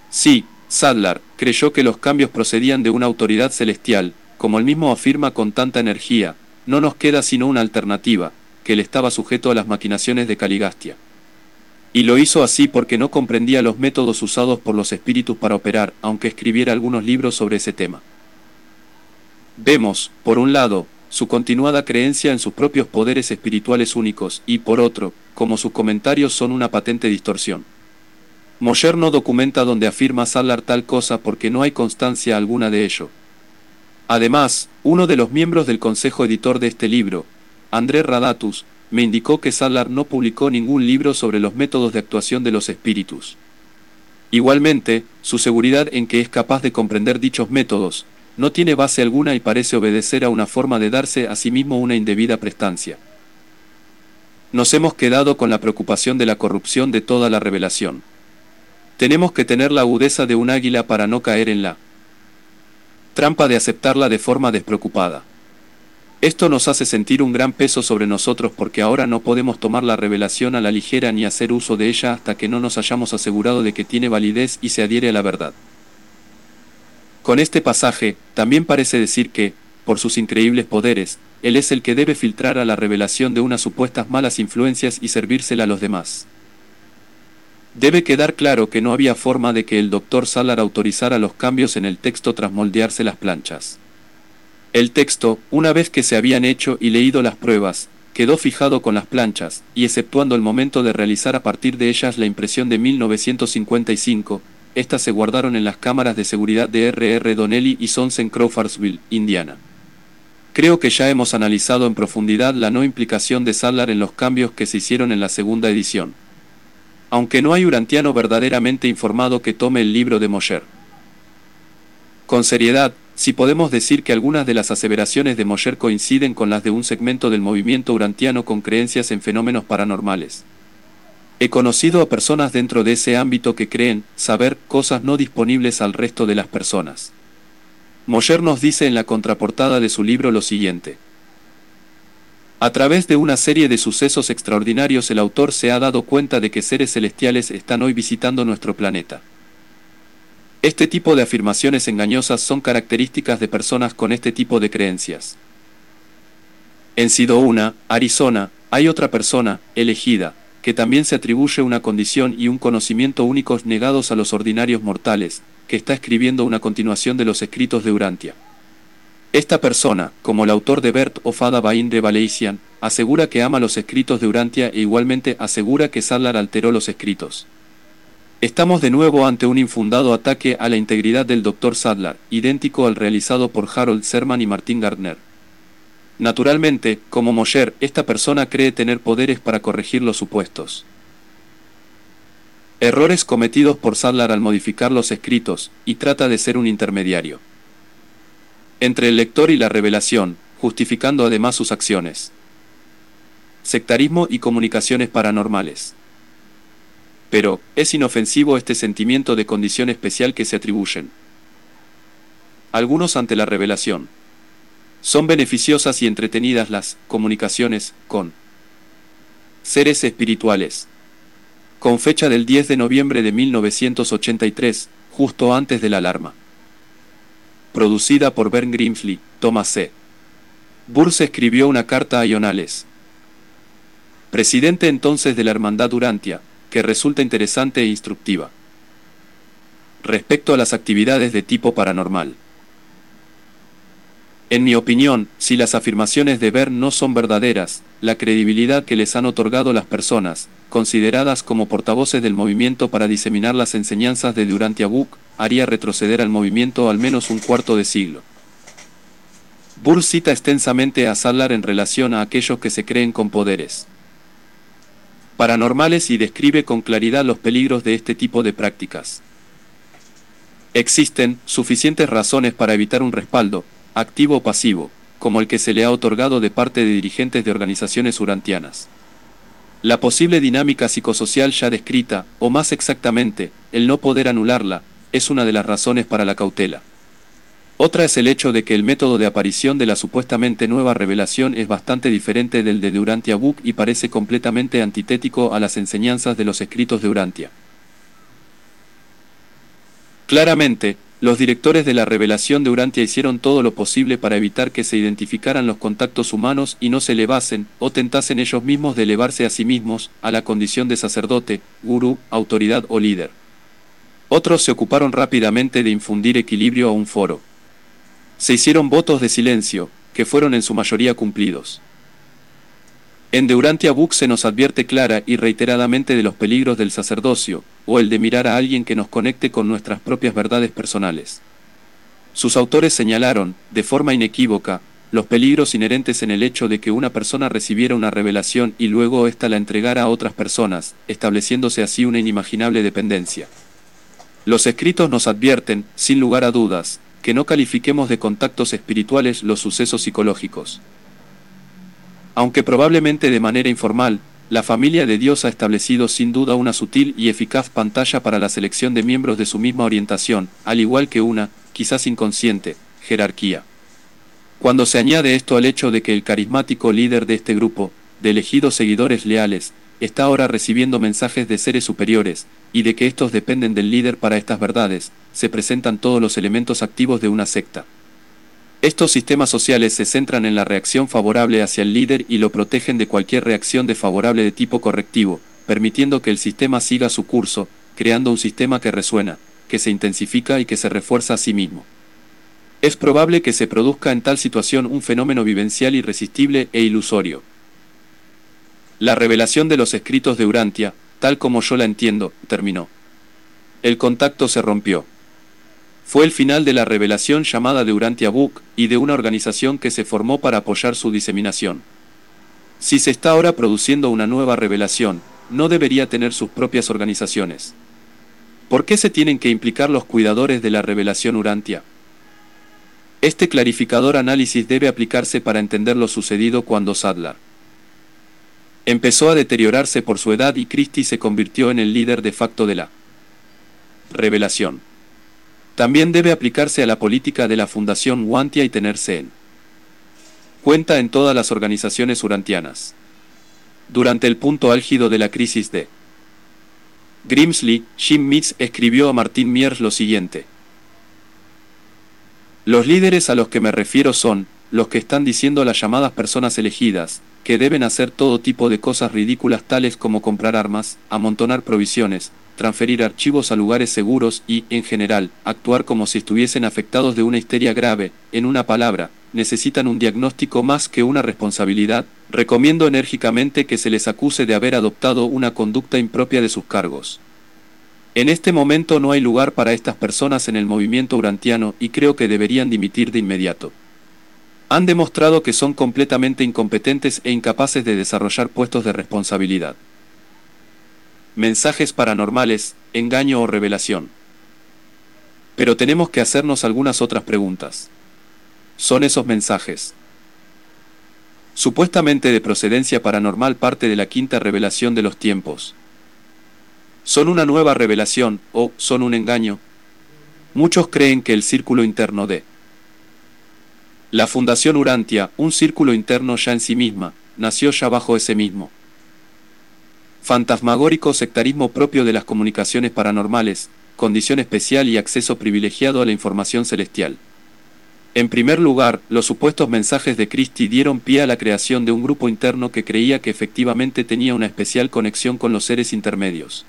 Sí, Sadler creyó que los cambios procedían de una autoridad celestial, como él mismo afirma con tanta energía, no nos queda sino una alternativa, que él estaba sujeto a las maquinaciones de Caligastia. Y lo hizo así porque no comprendía los métodos usados por los espíritus para operar, aunque escribiera algunos libros sobre ese tema. Vemos, por un lado, su continuada creencia en sus propios poderes espirituales únicos, y por otro, como sus comentarios son una patente distorsión. Mosher no documenta donde afirma Salar tal cosa porque no hay constancia alguna de ello, Además, uno de los miembros del consejo editor de este libro, André Radatus, me indicó que Sadler no publicó ningún libro sobre los métodos de actuación de los espíritus. Igualmente, su seguridad en que es capaz de comprender dichos métodos, no tiene base alguna y parece obedecer a una forma de darse a sí mismo una indebida prestancia. Nos hemos quedado con la preocupación de la corrupción de toda la revelación. Tenemos que tener la agudeza de un águila para no caer en la trampa de aceptarla de forma despreocupada. Esto nos hace sentir un gran peso sobre nosotros porque ahora no podemos tomar la revelación a la ligera ni hacer uso de ella hasta que no nos hayamos asegurado de que tiene validez y se adhiere a la verdad. Con este pasaje, también parece decir que, por sus increíbles poderes, él es el que debe filtrar a la revelación de unas supuestas malas influencias y servírsela a los demás. Debe quedar claro que no había forma de que el doctor Salar autorizara los cambios en el texto tras moldearse las planchas. El texto, una vez que se habían hecho y leído las pruebas, quedó fijado con las planchas, y exceptuando el momento de realizar a partir de ellas la impresión de 1955, estas se guardaron en las cámaras de seguridad de R.R. Donnelly y Sons en Crawfordsville, Indiana. Creo que ya hemos analizado en profundidad la no implicación de Sadler en los cambios que se hicieron en la segunda edición. Aunque no hay urantiano verdaderamente informado que tome el libro de Mosher. Con seriedad, si podemos decir que algunas de las aseveraciones de Mosher coinciden con las de un segmento del movimiento urantiano con creencias en fenómenos paranormales. He conocido a personas dentro de ese ámbito que creen saber cosas no disponibles al resto de las personas. Mosher nos dice en la contraportada de su libro lo siguiente. A través de una serie de sucesos extraordinarios el autor se ha dado cuenta de que seres celestiales están hoy visitando nuestro planeta. Este tipo de afirmaciones engañosas son características de personas con este tipo de creencias. En Sidouna, Arizona, hay otra persona, elegida, que también se atribuye una condición y un conocimiento únicos negados a los ordinarios mortales, que está escribiendo una continuación de los escritos de Urantia. Esta persona, como el autor de Bert o Fada Bain de Valesian, asegura que ama los escritos de Urantia e igualmente asegura que Sadler alteró los escritos. Estamos de nuevo ante un infundado ataque a la integridad del Dr. Sadler, idéntico al realizado por Harold Serman y Martin Gardner. Naturalmente, como Mosher, esta persona cree tener poderes para corregir los supuestos. Errores cometidos por Sadler al modificar los escritos, y trata de ser un intermediario. Entre el lector y la revelación, justificando además sus acciones. Sectarismo y comunicaciones paranormales. Pero, es inofensivo este sentimiento de condición especial que se atribuyen. Algunos ante la revelación. Son beneficiosas y entretenidas las comunicaciones con seres espirituales. Con fecha del 10 de noviembre de 1983, justo antes de la alarma. Producida por Ben Grimsley, Thomas C. Burse escribió una carta a Ionales, presidente entonces de la Hermandad Durantia, que resulta interesante e instructiva. Respecto a las actividades de tipo paranormal. En mi opinión, si las afirmaciones de Bern no son verdaderas, la credibilidad que les han otorgado las personas, consideradas como portavoces del movimiento para diseminar las enseñanzas de Durantia Book, haría retroceder al movimiento al menos un cuarto de siglo. Burr cita extensamente a Sadler en relación a aquellos que se creen con poderes paranormales y describe con claridad los peligros de este tipo de prácticas. Existen suficientes razones para evitar un respaldo, activo o pasivo, como el que se le ha otorgado de parte de dirigentes de organizaciones urantianas. La posible dinámica psicosocial ya descrita, o más exactamente, el no poder anularla, es una de las razones para la cautela. Otra es el hecho de que el método de aparición de la supuestamente nueva revelación es bastante diferente del de Durantia Book y parece completamente antitético a las enseñanzas de los escritos de Urantia. Claramente, los directores de la revelación de Urantia hicieron todo lo posible para evitar que se identificaran los contactos humanos y no se elevasen, o tentasen ellos mismos de elevarse a sí mismos, a la condición de sacerdote, gurú, autoridad o líder. Otros se ocuparon rápidamente de infundir equilibrio a un foro. Se hicieron votos de silencio, que fueron en su mayoría cumplidos. En Durantia Book se nos advierte clara y reiteradamente de los peligros del sacerdocio, o el de mirar a alguien que nos conecte con nuestras propias verdades personales. Sus autores señalaron, de forma inequívoca, los peligros inherentes en el hecho de que una persona recibiera una revelación y luego ésta la entregara a otras personas, estableciéndose así una inimaginable dependencia. Los escritos nos advierten, sin lugar a dudas, que no califiquemos de contactos espirituales los sucesos psicológicos. Aunque probablemente de manera informal, la familia de Dios ha establecido sin duda una sutil y eficaz pantalla para la selección de miembros de su misma orientación, al igual que una, quizás inconsciente, jerarquía. Cuando se añade esto al hecho de que el carismático líder de este grupo, de elegidos seguidores leales, está ahora recibiendo mensajes de seres superiores, y de que estos dependen del líder para estas verdades, se presentan todos los elementos activos de una secta. Estos sistemas sociales se centran en la reacción favorable hacia el líder y lo protegen de cualquier reacción desfavorable de tipo correctivo, permitiendo que el sistema siga su curso, creando un sistema que resuena, que se intensifica y que se refuerza a sí mismo. Es probable que se produzca en tal situación un fenómeno vivencial irresistible e ilusorio. La revelación de los escritos de Urantia, tal como yo la entiendo, terminó. El contacto se rompió. Fue el final de la revelación llamada de Urantia Book y de una organización que se formó para apoyar su diseminación. Si se está ahora produciendo una nueva revelación, no debería tener sus propias organizaciones. ¿Por qué se tienen que implicar los cuidadores de la revelación Urantia? Este clarificador análisis debe aplicarse para entender lo sucedido cuando Sadler empezó a deteriorarse por su edad y Christie se convirtió en el líder de facto de la revelación. También debe aplicarse a la política de la Fundación Wantia y tenerse en cuenta en todas las organizaciones urantianas. Durante el punto álgido de la crisis de Grimsley, Jim Mitz escribió a Martin Miers lo siguiente. Los líderes a los que me refiero son, los que están diciendo a las llamadas personas elegidas, que deben hacer todo tipo de cosas ridículas tales como comprar armas, amontonar provisiones, transferir archivos a lugares seguros y, en general, actuar como si estuviesen afectados de una histeria grave, en una palabra, necesitan un diagnóstico más que una responsabilidad, recomiendo enérgicamente que se les acuse de haber adoptado una conducta impropia de sus cargos. En este momento no hay lugar para estas personas en el movimiento urantiano y creo que deberían dimitir de inmediato. Han demostrado que son completamente incompetentes e incapaces de desarrollar puestos de responsabilidad mensajes paranormales, engaño o revelación. Pero tenemos que hacernos algunas otras preguntas. ¿Son esos mensajes? Supuestamente de procedencia paranormal parte de la quinta revelación de los tiempos. ¿Son una nueva revelación o son un engaño? Muchos creen que el círculo interno de la Fundación Urantia, un círculo interno ya en sí misma, nació ya bajo ese mismo fantasmagórico sectarismo propio de las comunicaciones paranormales, condición especial y acceso privilegiado a la información celestial. En primer lugar, los supuestos mensajes de Christie dieron pie a la creación de un grupo interno que creía que efectivamente tenía una especial conexión con los seres intermedios.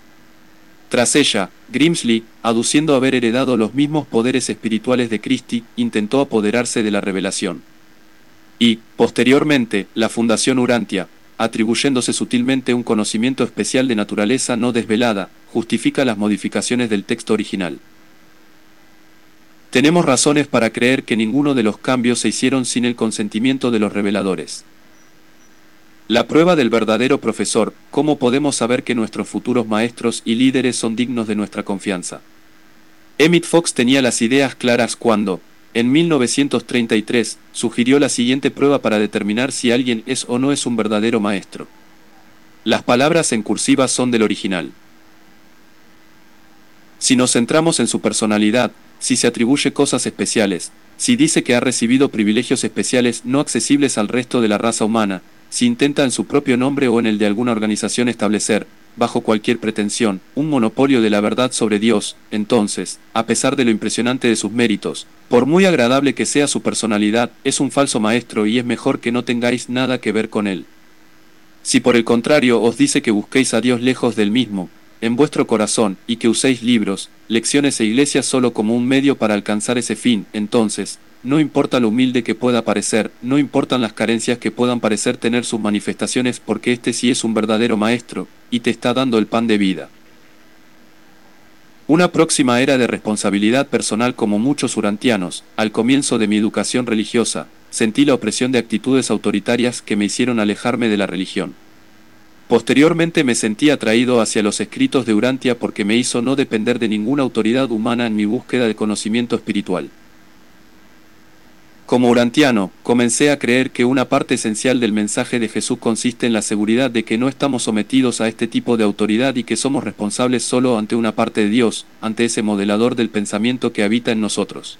Tras ella, Grimsley, aduciendo haber heredado los mismos poderes espirituales de Christie, intentó apoderarse de la revelación. Y, posteriormente, la Fundación Urantia, atribuyéndose sutilmente un conocimiento especial de naturaleza no desvelada, justifica las modificaciones del texto original. Tenemos razones para creer que ninguno de los cambios se hicieron sin el consentimiento de los reveladores. La prueba del verdadero profesor, ¿cómo podemos saber que nuestros futuros maestros y líderes son dignos de nuestra confianza? Emmett Fox tenía las ideas claras cuando, en 1933, sugirió la siguiente prueba para determinar si alguien es o no es un verdadero maestro. Las palabras en cursiva son del original. Si nos centramos en su personalidad, si se atribuye cosas especiales, si dice que ha recibido privilegios especiales no accesibles al resto de la raza humana, si intenta en su propio nombre o en el de alguna organización establecer, bajo cualquier pretensión, un monopolio de la verdad sobre Dios, entonces, a pesar de lo impresionante de sus méritos, por muy agradable que sea su personalidad, es un falso maestro y es mejor que no tengáis nada que ver con él. Si por el contrario os dice que busquéis a Dios lejos del mismo, en vuestro corazón, y que uséis libros, lecciones e iglesias solo como un medio para alcanzar ese fin, entonces, no importa lo humilde que pueda parecer, no importan las carencias que puedan parecer tener sus manifestaciones porque este sí es un verdadero maestro, y te está dando el pan de vida. Una próxima era de responsabilidad personal como muchos urantianos, al comienzo de mi educación religiosa, sentí la opresión de actitudes autoritarias que me hicieron alejarme de la religión. Posteriormente me sentí atraído hacia los escritos de Urantia porque me hizo no depender de ninguna autoridad humana en mi búsqueda de conocimiento espiritual. Como urantiano, comencé a creer que una parte esencial del mensaje de Jesús consiste en la seguridad de que no estamos sometidos a este tipo de autoridad y que somos responsables solo ante una parte de Dios, ante ese modelador del pensamiento que habita en nosotros.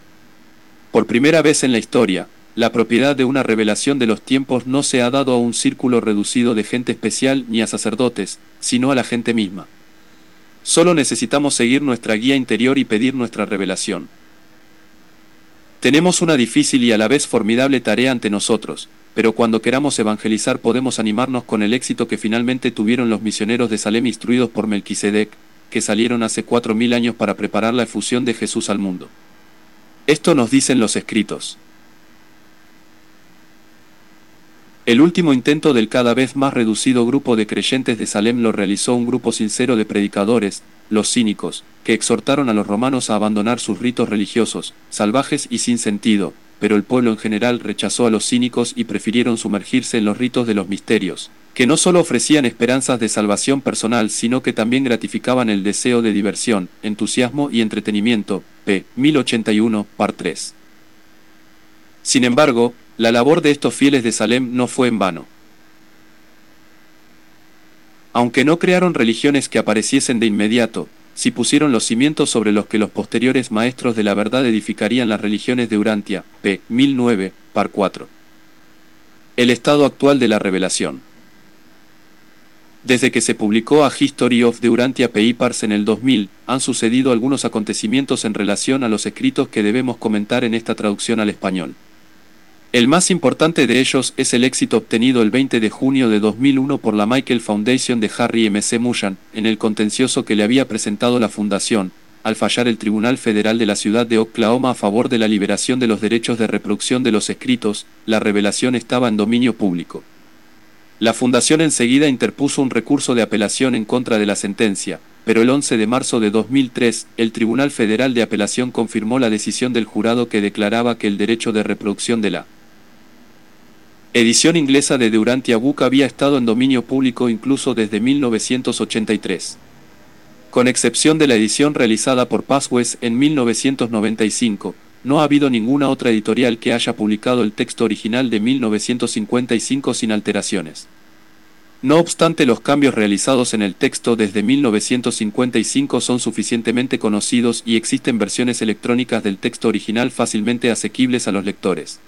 Por primera vez en la historia, la propiedad de una revelación de los tiempos no se ha dado a un círculo reducido de gente especial ni a sacerdotes, sino a la gente misma. Solo necesitamos seguir nuestra guía interior y pedir nuestra revelación. Tenemos una difícil y a la vez formidable tarea ante nosotros, pero cuando queramos evangelizar podemos animarnos con el éxito que finalmente tuvieron los misioneros de Salem instruidos por Melquisedec, que salieron hace cuatro mil años para preparar la efusión de Jesús al mundo. Esto nos dicen los escritos. El último intento del cada vez más reducido grupo de creyentes de Salem lo realizó un grupo sincero de predicadores, los cínicos, que exhortaron a los romanos a abandonar sus ritos religiosos, salvajes y sin sentido, pero el pueblo en general rechazó a los cínicos y prefirieron sumergirse en los ritos de los misterios, que no solo ofrecían esperanzas de salvación personal, sino que también gratificaban el deseo de diversión, entusiasmo y entretenimiento. P. 1081, par 3. Sin embargo, la labor de estos fieles de Salem no fue en vano. Aunque no crearon religiones que apareciesen de inmediato, si pusieron los cimientos sobre los que los posteriores maestros de la verdad edificarían las religiones de Urantia, p. 1009, par 4. El estado actual de la revelación. Desde que se publicó a History of the Urantia Papers en el 2000, han sucedido algunos acontecimientos en relación a los escritos que debemos comentar en esta traducción al español. El más importante de ellos es el éxito obtenido el 20 de junio de 2001 por la Michael Foundation de Harry M. C. Mushan, en el contencioso que le había presentado la Fundación, al fallar el Tribunal Federal de la ciudad de Oklahoma a favor de la liberación de los derechos de reproducción de los escritos, la revelación estaba en dominio público. La Fundación enseguida interpuso un recurso de apelación en contra de la sentencia, pero el 11 de marzo de 2003, el Tribunal Federal de Apelación confirmó la decisión del jurado que declaraba que el derecho de reproducción de la edición inglesa de Durantia Book había estado en dominio público incluso desde 1983. Con excepción de la edición realizada por Passwes en 1995, no ha habido ninguna otra editorial que haya publicado el texto original de 1955 sin alteraciones. No obstante, los cambios realizados en el texto desde 1955 son suficientemente conocidos y existen versiones electrónicas del texto original fácilmente asequibles a los lectores.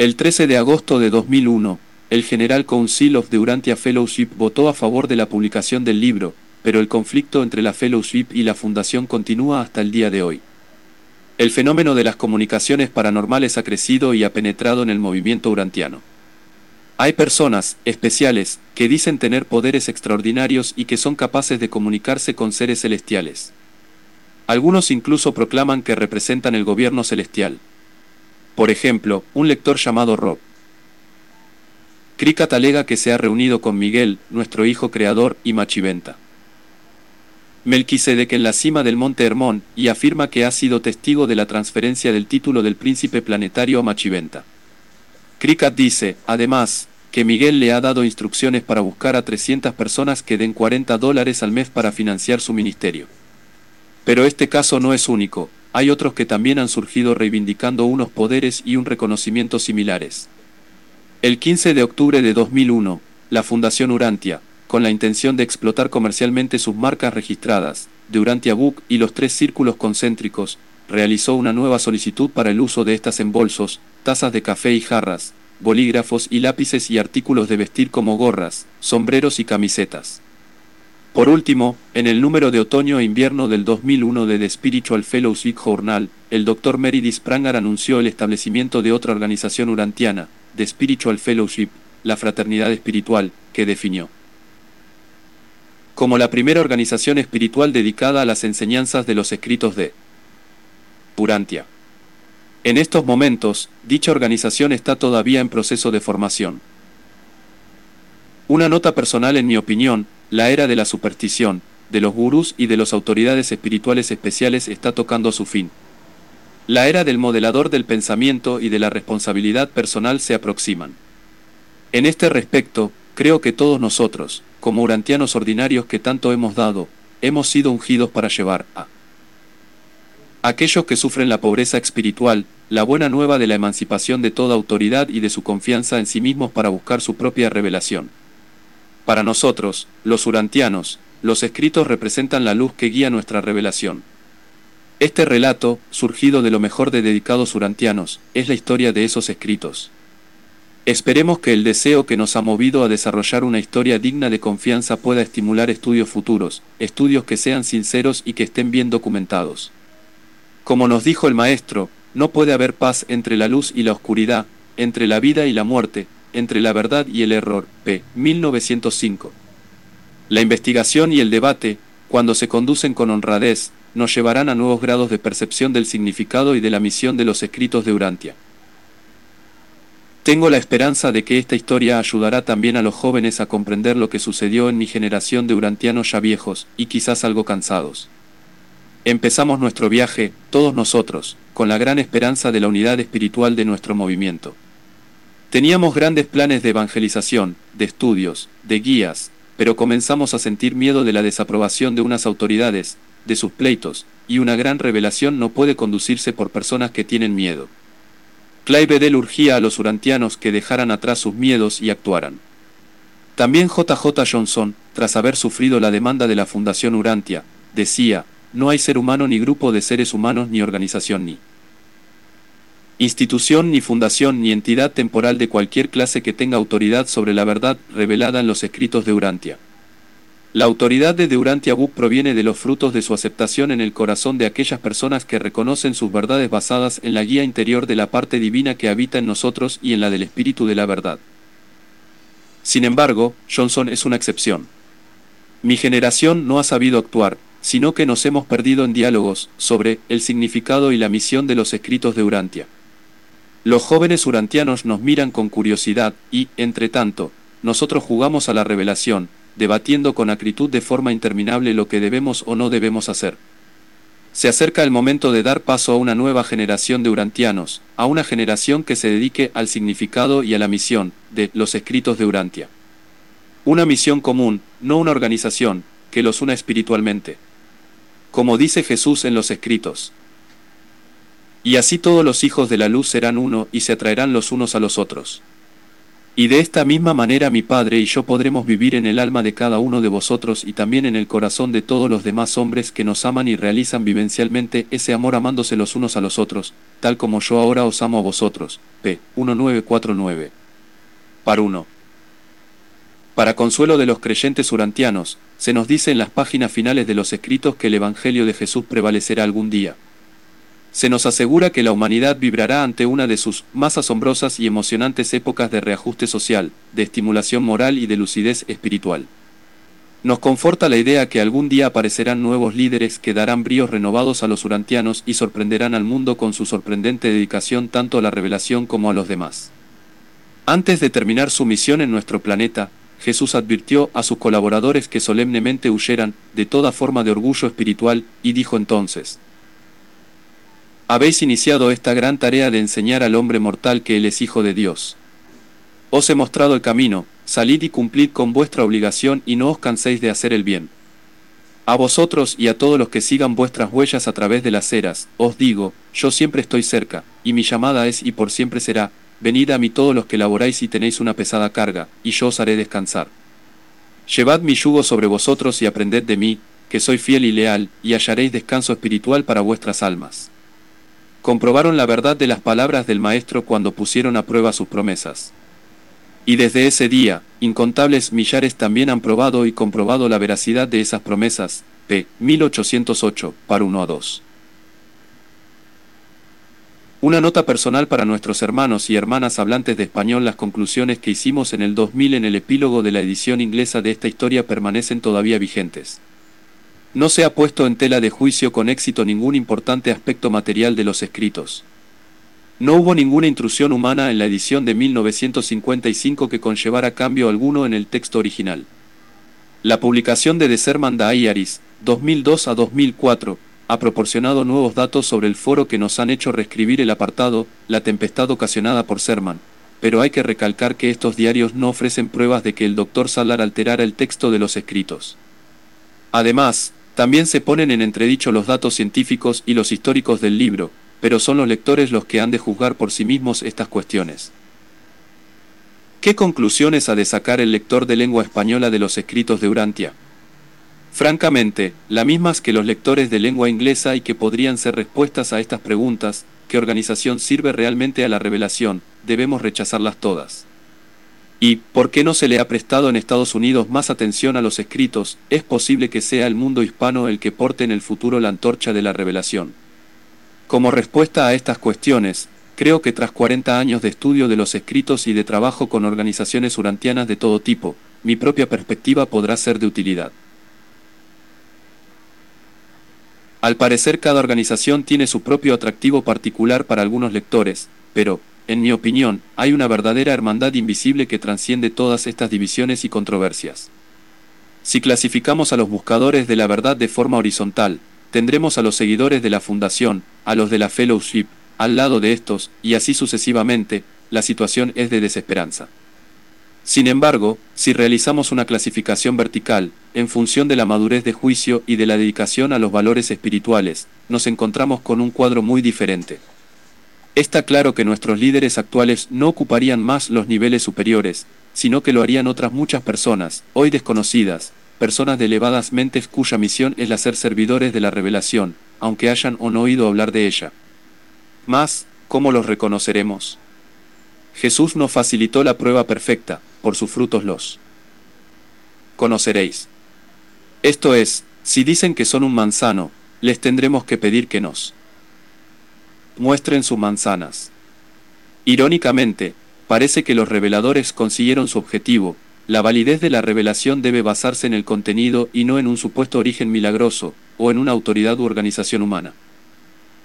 El 13 de agosto de 2001, el General Council of the Urantia Fellowship votó a favor de la publicación del libro, pero el conflicto entre la Fellowship y la Fundación continúa hasta el día de hoy. El fenómeno de las comunicaciones paranormales ha crecido y ha penetrado en el movimiento urantiano. Hay personas, especiales, que dicen tener poderes extraordinarios y que son capaces de comunicarse con seres celestiales. Algunos incluso proclaman que representan el gobierno celestial. Por ejemplo, un lector llamado Rob. Cricat alega que se ha reunido con Miguel, nuestro hijo creador, y Machiventa. Melquisedec en la cima del monte Hermón, y afirma que ha sido testigo de la transferencia del título del príncipe planetario a Machiventa. Cricat dice, además, que Miguel le ha dado instrucciones para buscar a 300 personas que den 40 dólares al mes para financiar su ministerio. Pero este caso no es único, hay otros que también han surgido reivindicando unos poderes y un reconocimiento similares. El 15 de octubre de 2001, la Fundación Urantia, con la intención de explotar comercialmente sus marcas registradas, de Urantia Book y los tres círculos concéntricos, realizó una nueva solicitud para el uso de estas en bolsos, tazas de café y jarras, bolígrafos y lápices y artículos de vestir como gorras, sombreros y camisetas. Por último, en el número de otoño e invierno del 2001 de The Spiritual Fellowship Journal, el Dr. Meredith Spranger anunció el establecimiento de otra organización urantiana, The Spiritual Fellowship, la fraternidad espiritual, que definió como la primera organización espiritual dedicada a las enseñanzas de los escritos de Urantia. En estos momentos, dicha organización está todavía en proceso de formación. Una nota personal en mi opinión, la era de la superstición, de los gurús y de las autoridades espirituales especiales está tocando su fin. La era del modelador del pensamiento y de la responsabilidad personal se aproximan. En este respecto, creo que todos nosotros, como urantianos ordinarios que tanto hemos dado, hemos sido ungidos para llevar a aquellos que sufren la pobreza espiritual, la buena nueva de la emancipación de toda autoridad y de su confianza en sí mismos para buscar su propia revelación. Para nosotros, los urantianos, los escritos representan la luz que guía nuestra revelación. Este relato, surgido de lo mejor de dedicados urantianos, es la historia de esos escritos. Esperemos que el deseo que nos ha movido a desarrollar una historia digna de confianza pueda estimular estudios futuros, estudios que sean sinceros y que estén bien documentados. Como nos dijo el maestro, no puede haber paz entre la luz y la oscuridad, entre la vida y la muerte, entre la verdad y el error. P. 1905. La investigación y el debate, cuando se conducen con honradez, nos llevarán a nuevos grados de percepción del significado y de la misión de los escritos de Urantia. Tengo la esperanza de que esta historia ayudará también a los jóvenes a comprender lo que sucedió en mi generación de urantianos ya viejos y quizás algo cansados. Empezamos nuestro viaje, todos nosotros, con la gran esperanza de la unidad espiritual de nuestro movimiento. Teníamos grandes planes de evangelización, de estudios, de guías, pero comenzamos a sentir miedo de la desaprobación de unas autoridades, de sus pleitos, y una gran revelación no puede conducirse por personas que tienen miedo. Clive Bedell urgía a los urantianos que dejaran atrás sus miedos y actuaran. También JJ Johnson, tras haber sufrido la demanda de la Fundación Urantia, decía, no hay ser humano ni grupo de seres humanos ni organización ni institución ni fundación ni entidad temporal de cualquier clase que tenga autoridad sobre la verdad revelada en los escritos de Urantia. La autoridad de Urantia Book proviene de los frutos de su aceptación en el corazón de aquellas personas que reconocen sus verdades basadas en la guía interior de la parte divina que habita en nosotros y en la del espíritu de la verdad. Sin embargo, Johnson es una excepción. Mi generación no ha sabido actuar, sino que nos hemos perdido en diálogos sobre el significado y la misión de los escritos de Urantia. Los jóvenes urantianos nos miran con curiosidad y, entre tanto, nosotros jugamos a la revelación, debatiendo con acritud de forma interminable lo que debemos o no debemos hacer. Se acerca el momento de dar paso a una nueva generación de urantianos, a una generación que se dedique al significado y a la misión de los escritos de Urantia. Una misión común, no una organización, que los una espiritualmente como dice Jesús en los escritos. Y así todos los hijos de la luz serán uno y se atraerán los unos a los otros. Y de esta misma manera mi Padre y yo podremos vivir en el alma de cada uno de vosotros y también en el corazón de todos los demás hombres que nos aman y realizan vivencialmente ese amor amándose los unos a los otros, tal como yo ahora os amo a vosotros. P. 1949. Par 1. Para consuelo de los creyentes urantianos, se nos dice en las páginas finales de los escritos que el Evangelio de Jesús prevalecerá algún día. Se nos asegura que la humanidad vibrará ante una de sus más asombrosas y emocionantes épocas de reajuste social, de estimulación moral y de lucidez espiritual. Nos conforta la idea que algún día aparecerán nuevos líderes que darán bríos renovados a los urantianos y sorprenderán al mundo con su sorprendente dedicación tanto a la revelación como a los demás. Antes de terminar su misión en nuestro planeta, Jesús advirtió a sus colaboradores que solemnemente huyeran de toda forma de orgullo espiritual, y dijo entonces, Habéis iniciado esta gran tarea de enseñar al hombre mortal que Él es Hijo de Dios. Os he mostrado el camino, salid y cumplid con vuestra obligación y no os canséis de hacer el bien. A vosotros y a todos los que sigan vuestras huellas a través de las eras, os digo, yo siempre estoy cerca, y mi llamada es y por siempre será, Venid a mí todos los que laboráis y tenéis una pesada carga, y yo os haré descansar. Llevad mi yugo sobre vosotros y aprended de mí, que soy fiel y leal, y hallaréis descanso espiritual para vuestras almas. Comprobaron la verdad de las palabras del Maestro cuando pusieron a prueba sus promesas. Y desde ese día, incontables millares también han probado y comprobado la veracidad de esas promesas. P. 1808, par 1 a 2. Una nota personal para nuestros hermanos y hermanas hablantes de español. Las conclusiones que hicimos en el 2000 en el epílogo de la edición inglesa de esta historia permanecen todavía vigentes. No se ha puesto en tela de juicio con éxito ningún importante aspecto material de los escritos. No hubo ninguna intrusión humana en la edición de 1955 que conllevara cambio alguno en el texto original. La publicación de The Sermon Diaries, 2002 a 2004, ha proporcionado nuevos datos sobre el foro que nos han hecho reescribir el apartado, la tempestad ocasionada por Serman. Pero hay que recalcar que estos diarios no ofrecen pruebas de que el doctor Salar alterara el texto de los escritos. Además, también se ponen en entredicho los datos científicos y los históricos del libro, pero son los lectores los que han de juzgar por sí mismos estas cuestiones. ¿Qué conclusiones ha de sacar el lector de lengua española de los escritos de Urantia? Francamente, las mismas que los lectores de lengua inglesa y que podrían ser respuestas a estas preguntas, ¿qué organización sirve realmente a la revelación? Debemos rechazarlas todas. ¿Y por qué no se le ha prestado en Estados Unidos más atención a los escritos? Es posible que sea el mundo hispano el que porte en el futuro la antorcha de la revelación. Como respuesta a estas cuestiones, creo que tras 40 años de estudio de los escritos y de trabajo con organizaciones urantianas de todo tipo, mi propia perspectiva podrá ser de utilidad. Al parecer cada organización tiene su propio atractivo particular para algunos lectores, pero, en mi opinión, hay una verdadera hermandad invisible que transciende todas estas divisiones y controversias. Si clasificamos a los buscadores de la verdad de forma horizontal, tendremos a los seguidores de la Fundación, a los de la Fellowship, al lado de estos, y así sucesivamente, la situación es de desesperanza. Sin embargo, si realizamos una clasificación vertical, en función de la madurez de juicio y de la dedicación a los valores espirituales, nos encontramos con un cuadro muy diferente. Está claro que nuestros líderes actuales no ocuparían más los niveles superiores, sino que lo harían otras muchas personas, hoy desconocidas, personas de elevadas mentes cuya misión es la ser servidores de la revelación, aunque hayan o no oído hablar de ella. Más, ¿cómo los reconoceremos? Jesús nos facilitó la prueba perfecta, por sus frutos los conoceréis. Esto es, si dicen que son un manzano, les tendremos que pedir que nos muestren sus manzanas. Irónicamente, parece que los reveladores consiguieron su objetivo, la validez de la revelación debe basarse en el contenido y no en un supuesto origen milagroso, o en una autoridad u organización humana.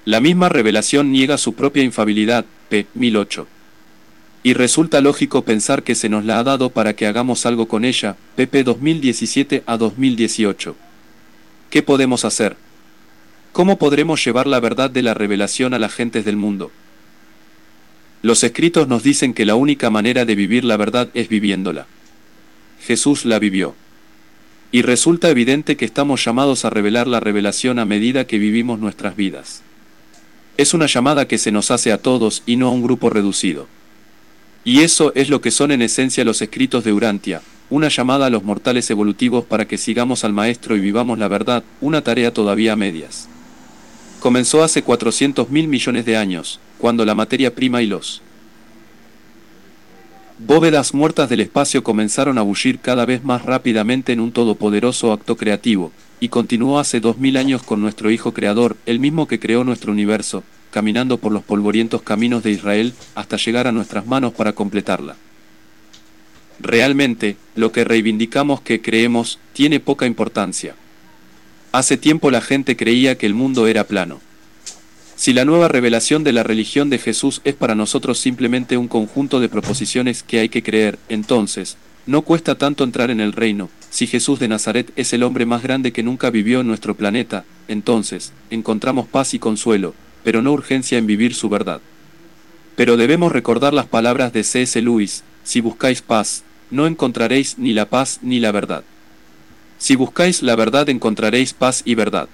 La misma revelación niega su propia infabilidad, p. 1008. Y resulta lógico pensar que se nos la ha dado para que hagamos algo con ella, pp 2017 a 2018. ¿Qué podemos hacer? ¿Cómo podremos llevar la verdad de la revelación a las gentes del mundo? Los escritos nos dicen que la única manera de vivir la verdad es viviéndola. Jesús la vivió. Y resulta evidente que estamos llamados a revelar la revelación a medida que vivimos nuestras vidas. Es una llamada que se nos hace a todos y no a un grupo reducido. Y eso es lo que son en esencia los escritos de Urantia, una llamada a los mortales evolutivos para que sigamos al Maestro y vivamos la verdad, una tarea todavía a medias. Comenzó hace 400 mil millones de años, cuando la materia prima y los bóvedas muertas del espacio comenzaron a bullir cada vez más rápidamente en un todopoderoso acto creativo, y continuó hace dos mil años con nuestro Hijo Creador, el mismo que creó nuestro universo, caminando por los polvorientos caminos de Israel hasta llegar a nuestras manos para completarla. Realmente, lo que reivindicamos que creemos tiene poca importancia. Hace tiempo la gente creía que el mundo era plano. Si la nueva revelación de la religión de Jesús es para nosotros simplemente un conjunto de proposiciones que hay que creer, entonces, no cuesta tanto entrar en el reino. Si Jesús de Nazaret es el hombre más grande que nunca vivió en nuestro planeta, entonces, encontramos paz y consuelo, pero no urgencia en vivir su verdad. Pero debemos recordar las palabras de C.S. Lewis, si buscáis paz, no encontraréis ni la paz ni la verdad. Si buscáis la verdad encontraréis paz y verdad.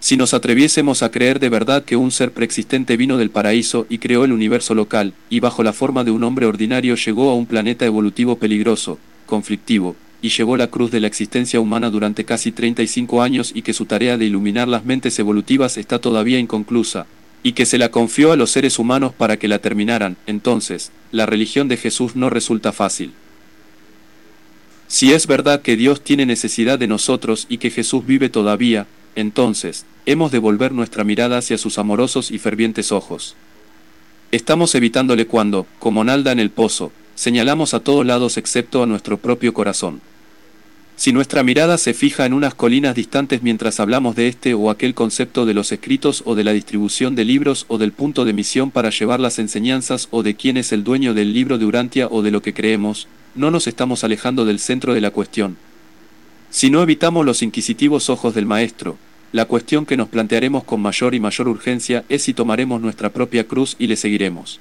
Si nos atreviésemos a creer de verdad que un ser preexistente vino del paraíso y creó el universo local, y bajo la forma de un hombre ordinario llegó a un planeta evolutivo peligroso, conflictivo, y llevó la cruz de la existencia humana durante casi 35 años y que su tarea de iluminar las mentes evolutivas está todavía inconclusa, y que se la confió a los seres humanos para que la terminaran, entonces, la religión de Jesús no resulta fácil. Si es verdad que Dios tiene necesidad de nosotros y que Jesús vive todavía, entonces, hemos de volver nuestra mirada hacia sus amorosos y fervientes ojos. Estamos evitándole cuando, como nalda en el pozo, señalamos a todos lados excepto a nuestro propio corazón. Si nuestra mirada se fija en unas colinas distantes mientras hablamos de este o aquel concepto de los escritos o de la distribución de libros o del punto de misión para llevar las enseñanzas o de quién es el dueño del libro de Urantia o de lo que creemos, no nos estamos alejando del centro de la cuestión. Si no evitamos los inquisitivos ojos del Maestro, la cuestión que nos plantearemos con mayor y mayor urgencia es si tomaremos nuestra propia cruz y le seguiremos.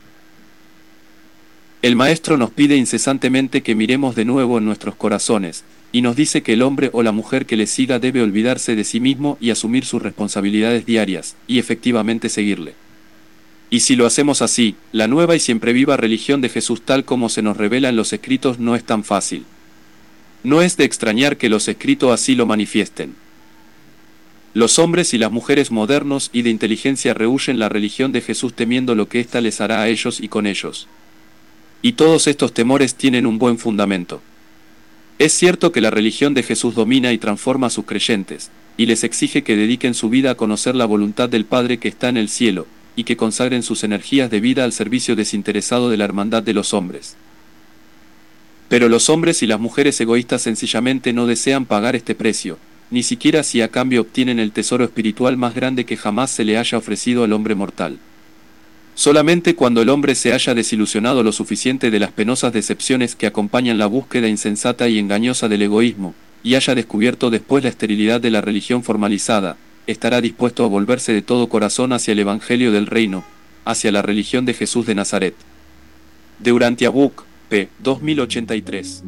El Maestro nos pide incesantemente que miremos de nuevo en nuestros corazones, y nos dice que el hombre o la mujer que le siga debe olvidarse de sí mismo y asumir sus responsabilidades diarias, y efectivamente seguirle. Y si lo hacemos así, la nueva y siempre viva religión de Jesús tal como se nos revela en los escritos no es tan fácil. No es de extrañar que los escritos así lo manifiesten. Los hombres y las mujeres modernos y de inteligencia rehuyen la religión de Jesús temiendo lo que ésta les hará a ellos y con ellos. Y todos estos temores tienen un buen fundamento. Es cierto que la religión de Jesús domina y transforma a sus creyentes, y les exige que dediquen su vida a conocer la voluntad del Padre que está en el cielo, y que consagren sus energías de vida al servicio desinteresado de la hermandad de los hombres. Pero los hombres y las mujeres egoístas sencillamente no desean pagar este precio, ni siquiera si a cambio obtienen el tesoro espiritual más grande que jamás se le haya ofrecido al hombre mortal. Solamente cuando el hombre se haya desilusionado lo suficiente de las penosas decepciones que acompañan la búsqueda insensata y engañosa del egoísmo, y haya descubierto después la esterilidad de la religión formalizada, estará dispuesto a volverse de todo corazón hacia el Evangelio del Reino, hacia la religión de Jesús de Nazaret. De Urantiabuc, p. 2083.